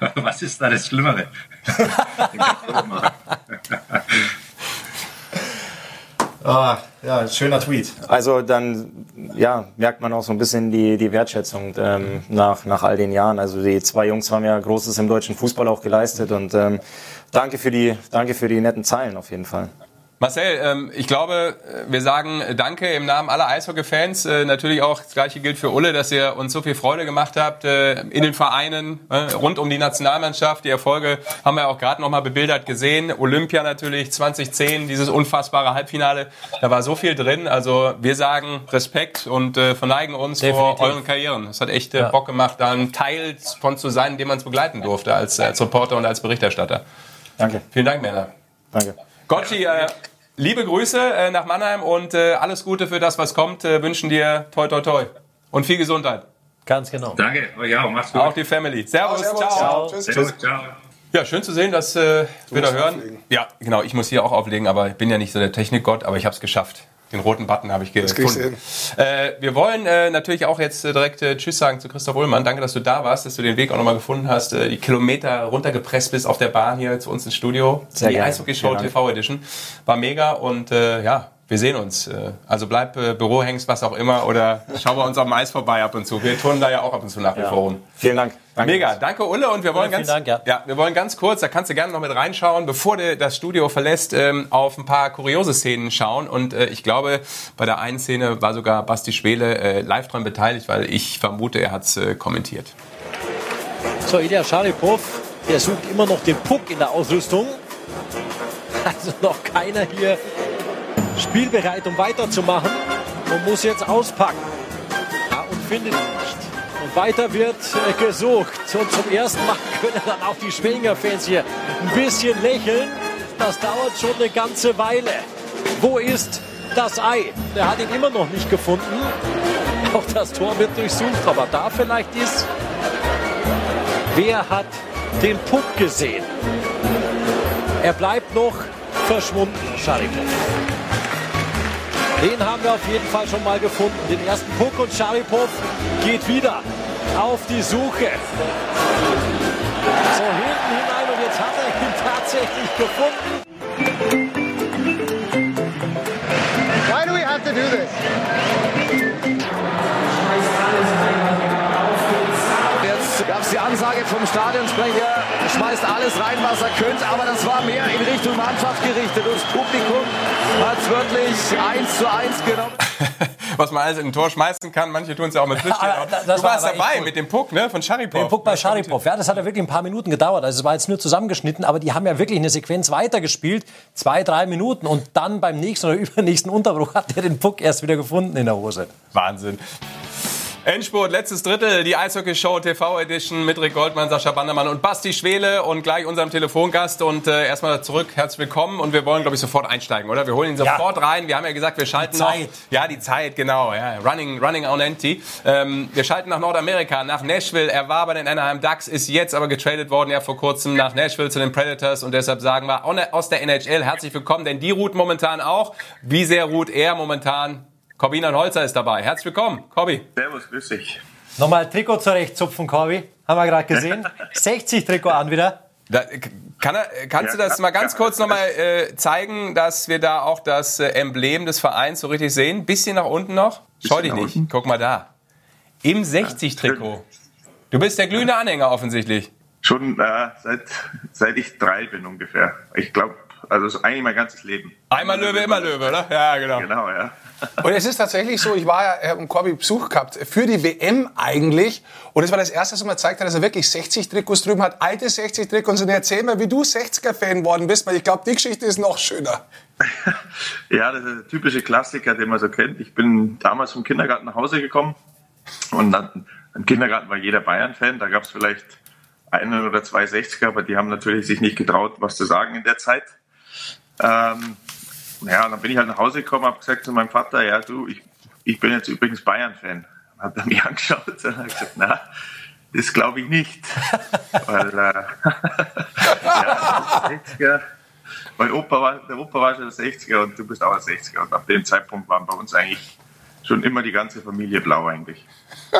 [LAUGHS] Was ist da das Schlimmere? [LAUGHS] Ah, ja, schöner Tweet. Also dann ja, merkt man auch so ein bisschen die, die Wertschätzung ähm, nach, nach all den Jahren. Also die zwei Jungs haben ja Großes im deutschen Fußball auch geleistet und ähm, danke, für die, danke für die netten Zeilen auf jeden Fall. Marcel, ähm, ich glaube, wir sagen Danke im Namen aller Eishockey-Fans. Äh, natürlich auch das Gleiche gilt für Ulle, dass ihr uns so viel Freude gemacht habt äh, in den Vereinen, äh, rund um die Nationalmannschaft. Die Erfolge haben wir auch gerade noch mal bebildert gesehen. Olympia natürlich 2010, dieses unfassbare Halbfinale. Da war so viel drin. Also wir sagen Respekt und verneigen uns Definitiv. vor euren Karrieren. Es hat echt ja. Bock gemacht, da ein Teil von zu sein, dem man es begleiten durfte als, als Reporter und als Berichterstatter. Danke. Vielen Dank, Männer. Danke. Gotchi, äh, liebe Grüße äh, nach Mannheim und äh, alles Gute für das, was kommt. Äh, wünschen dir toi toi toi und viel Gesundheit. Ganz genau. Danke, euch auch. Macht's gut. Auch die Family. Servus, Servus. ciao. ciao. Tschüss. Servus, ciao. Ja, schön zu sehen, dass äh, wir da hören. auflegen. Ja, genau. Ich muss hier auch auflegen, aber ich bin ja nicht so der Technikgott, aber ich habe es geschafft. Den roten Button habe ich gefunden. Äh, wir wollen äh, natürlich auch jetzt äh, direkt äh, Tschüss sagen zu Christoph Ullmann. Danke, dass du da warst, dass du den Weg auch nochmal gefunden hast, äh, die Kilometer runtergepresst bist auf der Bahn hier zu uns ins Studio. Sehr die gerne. Eishockey Show. TV Edition war mega und äh, ja, wir sehen uns. Also bleib äh, Bürohengst, was auch immer, oder schau bei uns auf dem Eis vorbei ab und zu. Wir turnen da ja auch ab und zu nach wie vor rum. Vielen Dank. Danke. Mega, danke Ulle und wir wollen ganz, Dank, ja. wir wollen ganz kurz, da kannst du gerne noch mit reinschauen, bevor du das Studio verlässt, ähm, auf ein paar kuriose Szenen schauen und äh, ich glaube, bei der einen Szene war sogar Basti Schwele äh, live dran beteiligt, weil ich vermute, er hat es äh, kommentiert. So, Ilya Scharipov, der sucht immer noch den Puck in der Ausrüstung. Also noch keiner hier spielbereit, um weiterzumachen. Und muss jetzt auspacken. Ja, und findet weiter wird äh, gesucht. Und zum ersten Mal [LAUGHS] können dann auch die Schwinger-Fans hier ein bisschen lächeln. Das dauert schon eine ganze Weile. Wo ist das Ei? Der hat ihn immer noch nicht gefunden. [LAUGHS] Auch das Tor wird durchsucht. Aber da vielleicht ist Wer hat den Puck gesehen? Er bleibt noch verschwunden, Scharipov. Den haben wir auf jeden Fall schon mal gefunden. Den ersten Puck und Scharipov geht wieder auf die Suche. So hinten hinein und jetzt hat er ihn tatsächlich gefunden. Why do we have to do this? Jetzt gab es die Ansage vom Stadionsprecher, schmeißt alles rein, was er könnt, aber das war mehr in Richtung Mannschaft gerichtet. Und das Publikum hat es wirklich eins zu eins genommen. [LAUGHS] Was man alles in ein Tor schmeißen kann, manche tun es ja auch mit [LAUGHS] Flüchtling. Aber das- das du war warst dabei gut. mit dem Puck ne, von Scharipov. Den Puck bei Scharipov. Ja, das hat ja wirklich ein paar Minuten gedauert. Also es war jetzt nur zusammengeschnitten, aber die haben ja wirklich eine Sequenz weitergespielt. Zwei, drei Minuten. Und dann beim nächsten oder [LAUGHS] übernächsten Unterbruch hat er den Puck erst wieder gefunden in der Hose. Wahnsinn. Endspurt, letztes Drittel, die Eishockey-Show TV-Edition mit Rick Goldmann, Sascha Bandermann und Basti Schwele und gleich unserem Telefongast. Und äh, erstmal zurück, herzlich willkommen. Und wir wollen, glaube ich, sofort einsteigen, oder? Wir holen ihn sofort rein. Wir haben ja gesagt, wir schalten Die Zeit. noch. Ja, die Zeit, genau. Ja, running, running on empty. Ähm, wir schalten nach Nordamerika, nach Nashville. Er war bei den Anaheim Ducks, ist jetzt aber getradet worden, ja vor kurzem nach Nashville zu den Predators. Und deshalb sagen wir aus der NHL herzlich willkommen, denn die ruht momentan auch. Wie sehr ruht er momentan? Corbinian Holzer ist dabei. Herzlich willkommen, Corby. Servus, grüß dich. Nochmal Trikot zurechtzupfen, Corby. haben wir gerade gesehen. [LAUGHS] 60-Trikot an wieder. Da, kann er, kannst Ja, du das kann- mal ganz kurz nochmal äh, zeigen, dass wir da auch das äh, Emblem des Vereins so richtig sehen? Bisschen nach unten noch? Scheu dich nicht. Guck mal da. Im 60-Trikot. Du bist der glühende Anhänger offensichtlich. Schon äh, seit, seit ich drei bin ungefähr. Ich glaube, also ist eigentlich mein ganzes Leben. Einmal Löwe, immer Löwe, oder? Ja, genau. Genau, ja. Und es ist tatsächlich so, ich war ja, habe Corby Besuch gehabt, für die WM eigentlich. Und es war das erste, was man gezeigt hat, dass er wirklich 60 Trikots drüben hat, alte 60 Trikots. Und erzähl mir, wie du 60er-Fan worden bist, weil ich glaube, die Geschichte ist noch schöner. [LAUGHS] Ja, das ist der typische Klassiker, den man so kennt. Ich bin damals vom Kindergarten nach Hause gekommen und dann, im Kindergarten war jeder Bayern-Fan. Da gab es vielleicht einen oder zwei 60er, aber die haben natürlich sich nicht getraut, was zu sagen in der Zeit. Ähm, ja, dann bin ich halt nach Hause gekommen, habe gesagt zu meinem Vater, ja du, ich, ich bin jetzt übrigens Bayern-Fan. Hat er [LAUGHS] mich angeschaut und hat gesagt, na, das glaube ich nicht. [LAUGHS] Weil, äh, [LAUGHS] ja, 60er, mein Opa war, der Opa war schon der 60er und du bist auch ein 60er. Und ab dem Zeitpunkt waren bei uns eigentlich schon immer die ganze Familie blau eigentlich.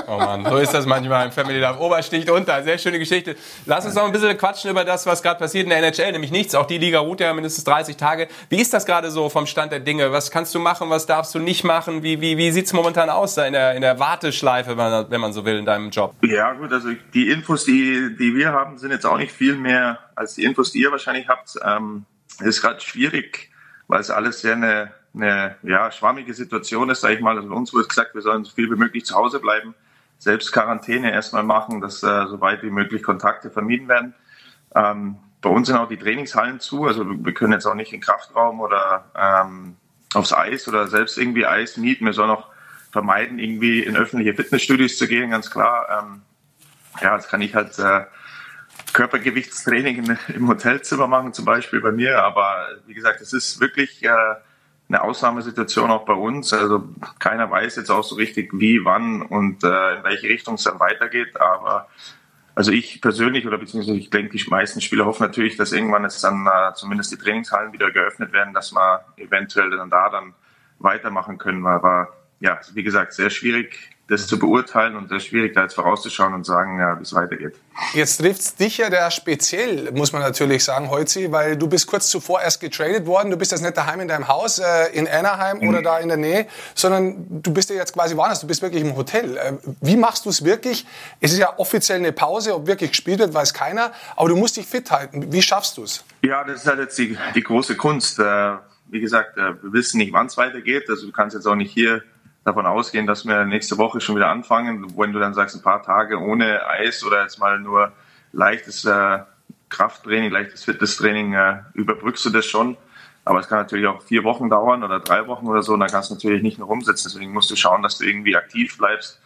Oh Mann, so ist das manchmal im Family Love. Obersticht unter, sehr schöne Geschichte. Lass uns noch ein bisschen quatschen über das, was gerade passiert in der NHL, nämlich nichts. Auch die Liga ruht ja mindestens 30 Tage. Wie ist das gerade so vom Stand der Dinge? Was kannst du machen, was darfst du nicht machen? Wie, wie, wie sieht es momentan aus da in der, in der Warteschleife, wenn man, wenn man so will, in deinem Job? Ja gut, also die Infos, die, die wir haben, sind jetzt auch nicht viel mehr als die Infos, die ihr wahrscheinlich habt. Ähm, es ist gerade schwierig, weil es alles sehr eine, eine ja, schwammige Situation ist, sage ich mal. Also uns wurde gesagt, wir sollen so viel wie möglich zu Hause bleiben, selbst Quarantäne erstmal machen, dass äh, so weit wie möglich Kontakte vermieden werden. Ähm, bei uns sind auch die Trainingshallen zu, also wir können jetzt auch nicht in Kraftraum oder ähm, aufs Eis oder selbst irgendwie Eis mieten. Wir sollen auch vermeiden, irgendwie in öffentliche Fitnessstudios zu gehen, ganz klar. Ähm, ja, das kann ich halt äh, Körpergewichtstraining in, im Hotelzimmer machen, zum Beispiel bei mir. Aber wie gesagt, es ist wirklich äh, eine Ausnahmesituation auch bei uns. Also keiner weiß jetzt auch so richtig, wie, wann und äh, in welche Richtung es dann weitergeht. Aber also ich persönlich oder beziehungsweise ich denke, die meisten Spieler hoffen natürlich, dass irgendwann jetzt dann äh, zumindest die Trainingshallen wieder geöffnet werden, dass wir eventuell dann da dann weitermachen können. Aber ja, wie gesagt, sehr schwierig, das zu beurteilen und sehr schwierig, da jetzt vorauszuschauen und sagen, ja, wie es weitergeht. Jetzt trifft's dich ja der speziell, muss man natürlich sagen, Holzi, weil du bist kurz zuvor erst getradet worden. Du bist jetzt nicht daheim in deinem Haus äh, in Anaheim Mhm. oder da in der Nähe, sondern du bist ja jetzt quasi woanders. Du bist wirklich im Hotel. Äh, wie machst du es wirklich? Es ist ja offiziell eine Pause, ob wirklich gespielt wird, weiß keiner. Aber du musst dich fit halten. Wie schaffst du es? Ja, das ist halt jetzt die, die große Kunst. Äh, wie gesagt, äh, wir wissen nicht, wann es weitergeht. Also du kannst jetzt auch nicht hier davon ausgehen, dass wir nächste Woche schon wieder anfangen. Wenn du dann sagst, ein paar Tage ohne Eis oder jetzt mal nur leichtes äh, Krafttraining, leichtes Fitnesstraining, äh, überbrückst du das schon. Aber es kann natürlich auch vier Wochen dauern oder drei Wochen oder so. Und dann kannst du natürlich nicht nur rumsitzen. Deswegen musst du schauen, dass du irgendwie aktiv bleibst.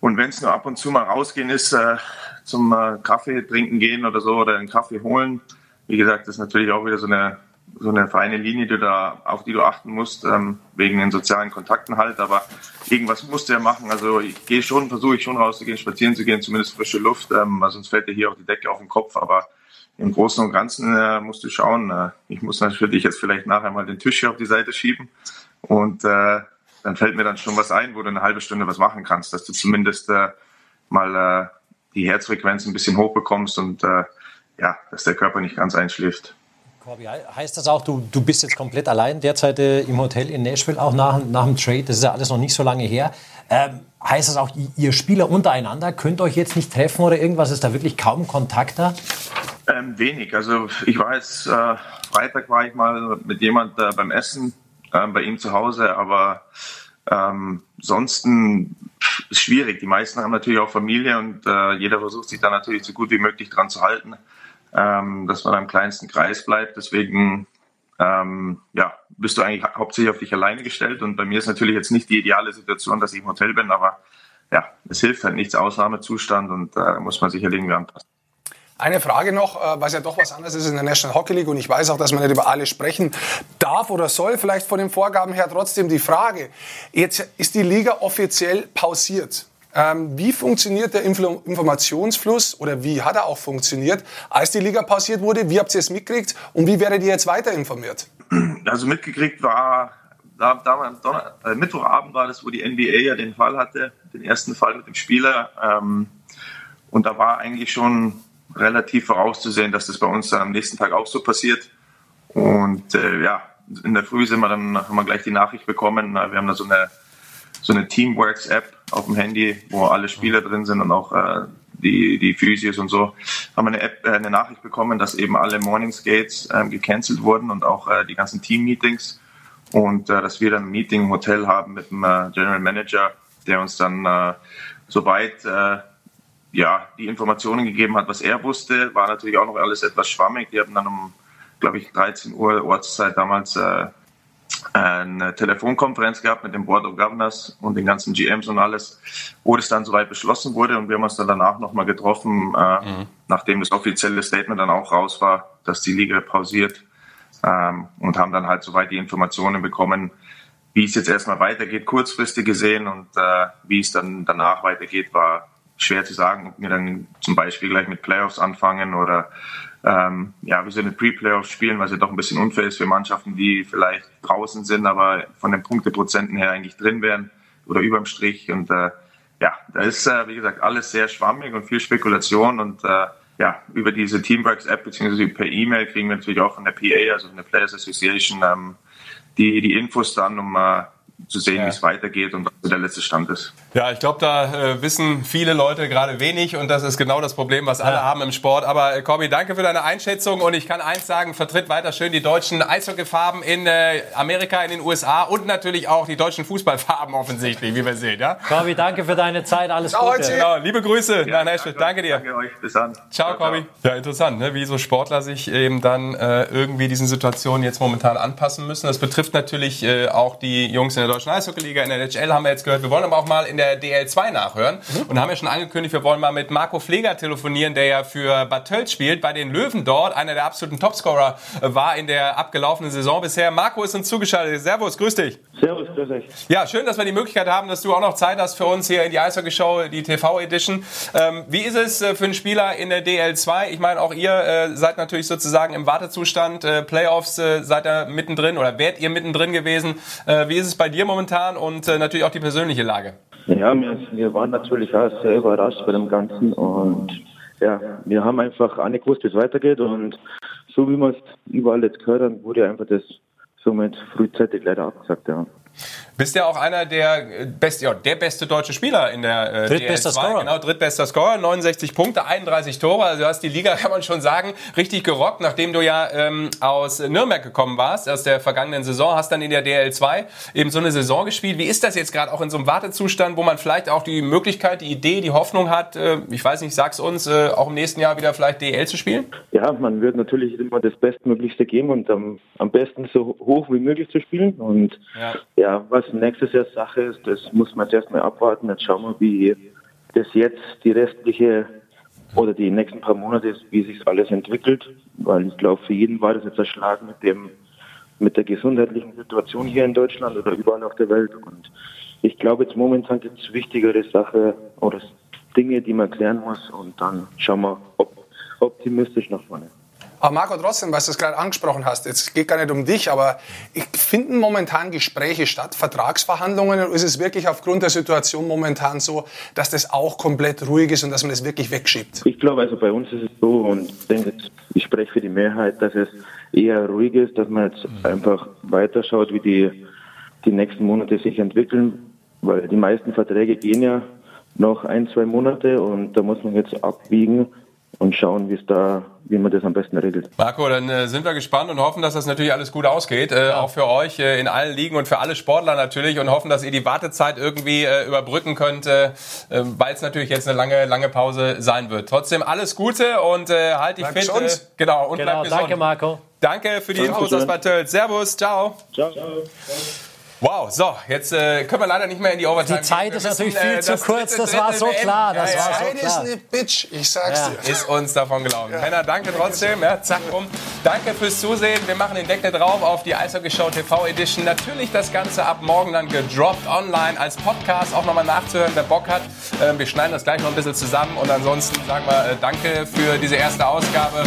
Und wenn es nur ab und zu mal rausgehen ist, äh, zum äh, Kaffee trinken gehen oder so oder einen Kaffee holen, wie gesagt, das ist natürlich auch wieder so eine so eine feine Linie, die da, auf die du achten musst, ähm, wegen den sozialen Kontakten halt. Aber irgendwas musst du ja machen. Also ich gehe schon, versuche ich schon rauszugehen, spazieren zu gehen, zumindest frische Luft, ähm, weil sonst fällt dir hier auch die Decke auf den Kopf. Aber im Großen und Ganzen äh, musst du schauen. Äh, ich muss natürlich jetzt vielleicht nachher mal den Tisch hier auf die Seite schieben und äh, dann fällt mir dann schon was ein, wo du eine halbe Stunde was machen kannst, dass du zumindest äh, mal äh, die Herzfrequenz ein bisschen hochbekommst und äh, ja, dass der Körper nicht ganz einschläft. Corby, heißt das auch, du, du bist jetzt komplett allein derzeit äh, im Hotel in Nashville, auch nach, nach dem Trade? Das ist ja alles noch nicht so lange her. Ähm, heißt das auch, ihr- Spieler untereinander könnt euch jetzt nicht treffen oder irgendwas? Ist da wirklich kaum Kontakt da? Ähm, wenig. Also ich war jetzt, äh, Freitag war ich mal mit jemand äh, beim Essen äh, bei ihm zu Hause, aber ähm, ansonsten ist schwierig. Die meisten haben natürlich auch Familie und äh, jeder versucht sich da natürlich so gut wie möglich dran zu halten, ähm, dass man am kleinsten Kreis bleibt. Deswegen ähm, ja, bist du eigentlich hau- hauptsächlich auf dich alleine gestellt und bei mir ist natürlich jetzt nicht die ideale Situation, dass ich im Hotel bin, aber ja, es hilft halt nichts, Ausnahmezustand und äh, muss man sich halt irgendwie anpassen. Eine Frage noch, äh, was ja doch was anderes ist in der National Hockey League und ich weiß auch, dass man nicht über alle sprechen darf oder soll, vielleicht von den Vorgaben her trotzdem die Frage. Jetzt ist die Liga offiziell pausiert. Ähm, wie funktioniert der Info Informationsfluss oder wie hat er auch funktioniert, als die Liga pausiert wurde? Wie habt ihr es mitgekriegt und wie werdet ihr jetzt weiter informiert? Also mitgekriegt war, da, da, Donner, äh, Mittwochabend war das, wo die NBA ja den Fall hatte, den ersten Fall mit dem Spieler. Ähm, Und da war eigentlich schon relativ vorauszusehen, dass das bei uns dann am nächsten Tag auch so passiert. Und äh, ja, in der Früh sind wir dann, haben wir gleich die Nachricht bekommen. Wir haben da so eine, so eine Teamworks-App auf dem Handy, wo alle Spieler drin sind und auch äh, die, die Physios und so, haben wir eine, App, äh, eine Nachricht bekommen, dass eben alle Morning Skates ähm, gecancelt wurden und auch äh, die ganzen Team-Meetings. Und äh, dass wir dann ein Meeting im Hotel haben mit dem äh, General Manager, der uns dann äh, soweit äh, ja, die Informationen gegeben hat, was er wusste. War natürlich auch noch alles etwas schwammig. Die haben dann um, glaube ich, 13 Uhr Ortszeit damals äh, eine Telefonkonferenz gehabt mit dem Board of Governors und den ganzen GMs und alles, wo das dann soweit beschlossen wurde. Und wir haben uns dann danach nochmal getroffen, äh, mhm. nachdem das offizielle Statement dann auch raus war, dass die Liga pausiert ähm, und haben dann halt soweit die Informationen bekommen, wie es jetzt erstmal weitergeht, kurzfristig gesehen und äh, wie es dann danach weitergeht, war schwer zu sagen, ob wir dann zum Beispiel gleich mit Playoffs anfangen oder ähm, ja, wir sind mit Pre-Playoffs spielen, was ja doch ein bisschen unfair ist für Mannschaften, die vielleicht draußen sind, aber von den Punkteprozenten her eigentlich drin wären oder überm Strich. Und äh, ja, da ist, äh, wie gesagt, alles sehr schwammig und viel Spekulation und äh, ja, über diese Teamworks-App beziehungsweise per E-Mail kriegen wir natürlich auch von der PA, also von der Players Association, ähm, die, die Infos dann, um äh, zu sehen, ja. wie es weitergeht und was der letzte Stand ist. Ja, ich glaube, da äh, wissen viele Leute gerade wenig und das ist genau das Problem, was alle ja. haben im Sport. Aber äh, Corby, danke für deine Einschätzung und ich kann eins sagen, vertritt weiter schön die deutschen Eishockeyfarben in äh, Amerika, in den USA und natürlich auch die deutschen Fußballfarben offensichtlich, wie wir sehen. Ja? Corby, danke für deine Zeit, alles Ciao, Gute. Genau, liebe Grüße ja, nach Nashville, danke, dir. Danke euch, bis dann. Ciao, ciao Corby. Ja, interessant, ne? wie so Sportler sich eben dann äh, irgendwie diesen Situationen jetzt momentan anpassen müssen. Das betrifft natürlich äh, auch die Jungs in der deutschen Eishockeyliga, in der NHL haben wir jetzt gehört. Wir wollen aber auch mal in der DL2 nachhören mhm. und haben ja schon angekündigt, wir wollen mal mit Marco Pfleger telefonieren, der ja für Bad Tölz spielt, bei den Löwen dort, einer der absoluten Topscorer äh, war in der abgelaufenen Saison bisher. Marco ist uns zugeschaltet. Servus, grüß dich. Servus, grüß dich. Ja, schön, dass wir die Möglichkeit haben, dass du auch noch Zeit hast für uns hier in die Eishockey-Show, die TV-Edition. Ähm, wie ist es äh, für einen Spieler in der DL2? Ich meine, auch ihr äh, seid natürlich sozusagen im Wartezustand. Äh, Playoffs äh, seid ihr mittendrin oder wärt ihr mittendrin gewesen. Äh, wie ist es bei dir momentan und äh, natürlich auch die persönliche Lage? Ja, wir, wir waren natürlich auch sehr überrascht bei dem Ganzen und ja, wir haben einfach auch nicht gewusst, wie es weitergeht und so wie wir es überall jetzt gehört haben, wurde einfach das somit frühzeitig leider abgesagt, ja. Bist ja auch einer der, äh, best, ja, der beste deutsche Spieler in der äh, Drittbester Scorer. Genau, drittbester Scorer, 69 Punkte, 31 Tore. Also du hast die Liga, [LAUGHS] kann man schon sagen, richtig gerockt, nachdem du ja ähm, aus Nürnberg gekommen warst, aus der vergangenen Saison, hast dann in der DL2 eben so eine Saison gespielt. Wie ist das jetzt gerade auch in so einem Wartezustand, wo man vielleicht auch die Möglichkeit, die Idee, die Hoffnung hat, äh, ich weiß nicht, sag's uns, äh, auch im nächsten Jahr wieder vielleicht DL zu spielen? Ja, man wird natürlich immer das Bestmöglichste geben und ähm, am besten so hoch wie möglich zu spielen. Und ja, ja was nächstes Jahr Sache ist, das muss man jetzt erstmal abwarten. Jetzt schauen wir, wie das jetzt die restliche oder die nächsten paar Monate ist, wie sich alles entwickelt. Weil ich glaube, für jeden war das jetzt ein Schlag mit dem, mit der gesundheitlichen Situation hier in Deutschland oder überall auf der Welt. Und ich glaube, jetzt momentan gibt es wichtigere Sachen oder Dinge, die man klären muss. Und dann schauen wir ob, optimistisch nach vorne. Aber Marco, trotzdem, was du gerade angesprochen hast, jetzt geht gar nicht um dich, aber finden momentan Gespräche statt, Vertragsverhandlungen, oder ist es wirklich aufgrund der Situation momentan so, dass das auch komplett ruhig ist und dass man das wirklich wegschiebt? Ich glaube, also bei uns ist es so und ich spreche für die Mehrheit, dass es eher ruhig ist, dass man jetzt einfach weiterschaut, wie die, die nächsten Monate sich entwickeln, weil die meisten Verträge gehen ja noch ein, zwei Monate und da muss man jetzt abwiegen, und schauen, wie es da, wie man das am besten regelt. Marco, dann äh, sind wir gespannt und hoffen, dass das natürlich alles gut ausgeht, äh, ja. auch für euch äh, in allen Ligen und für alle Sportler natürlich und hoffen, dass ihr die Wartezeit irgendwie äh, überbrücken könnt, äh, äh, weil es natürlich jetzt eine lange, lange Pause sein wird. Trotzdem alles Gute und äh, halt dich fit. Äh, genau und genau, bleib gesund. Danke, Marco. Danke für die Infos aus Bad Tölz. Servus, ciao. Ciao. ciao. Wow, so, jetzt äh, können wir leider nicht mehr in die Overtime. Die Zeit ist müssen, natürlich viel äh, zu kurz, das war so klar. Das ja, war so Zeit ist eine Bitch, ich sag's ja. dir. Ist uns davon gelaufen. Ja. Männer, danke trotzdem, ja, zack, rum. Danke fürs Zusehen. Wir machen den Deckel drauf auf die Eishockey Show TV Edition. Natürlich das Ganze ab morgen dann gedroppt online als Podcast, auch nochmal nachzuhören, wer Bock hat. Äh, wir schneiden das gleich noch ein bisschen zusammen und ansonsten sagen wir äh, danke für diese erste Ausgabe.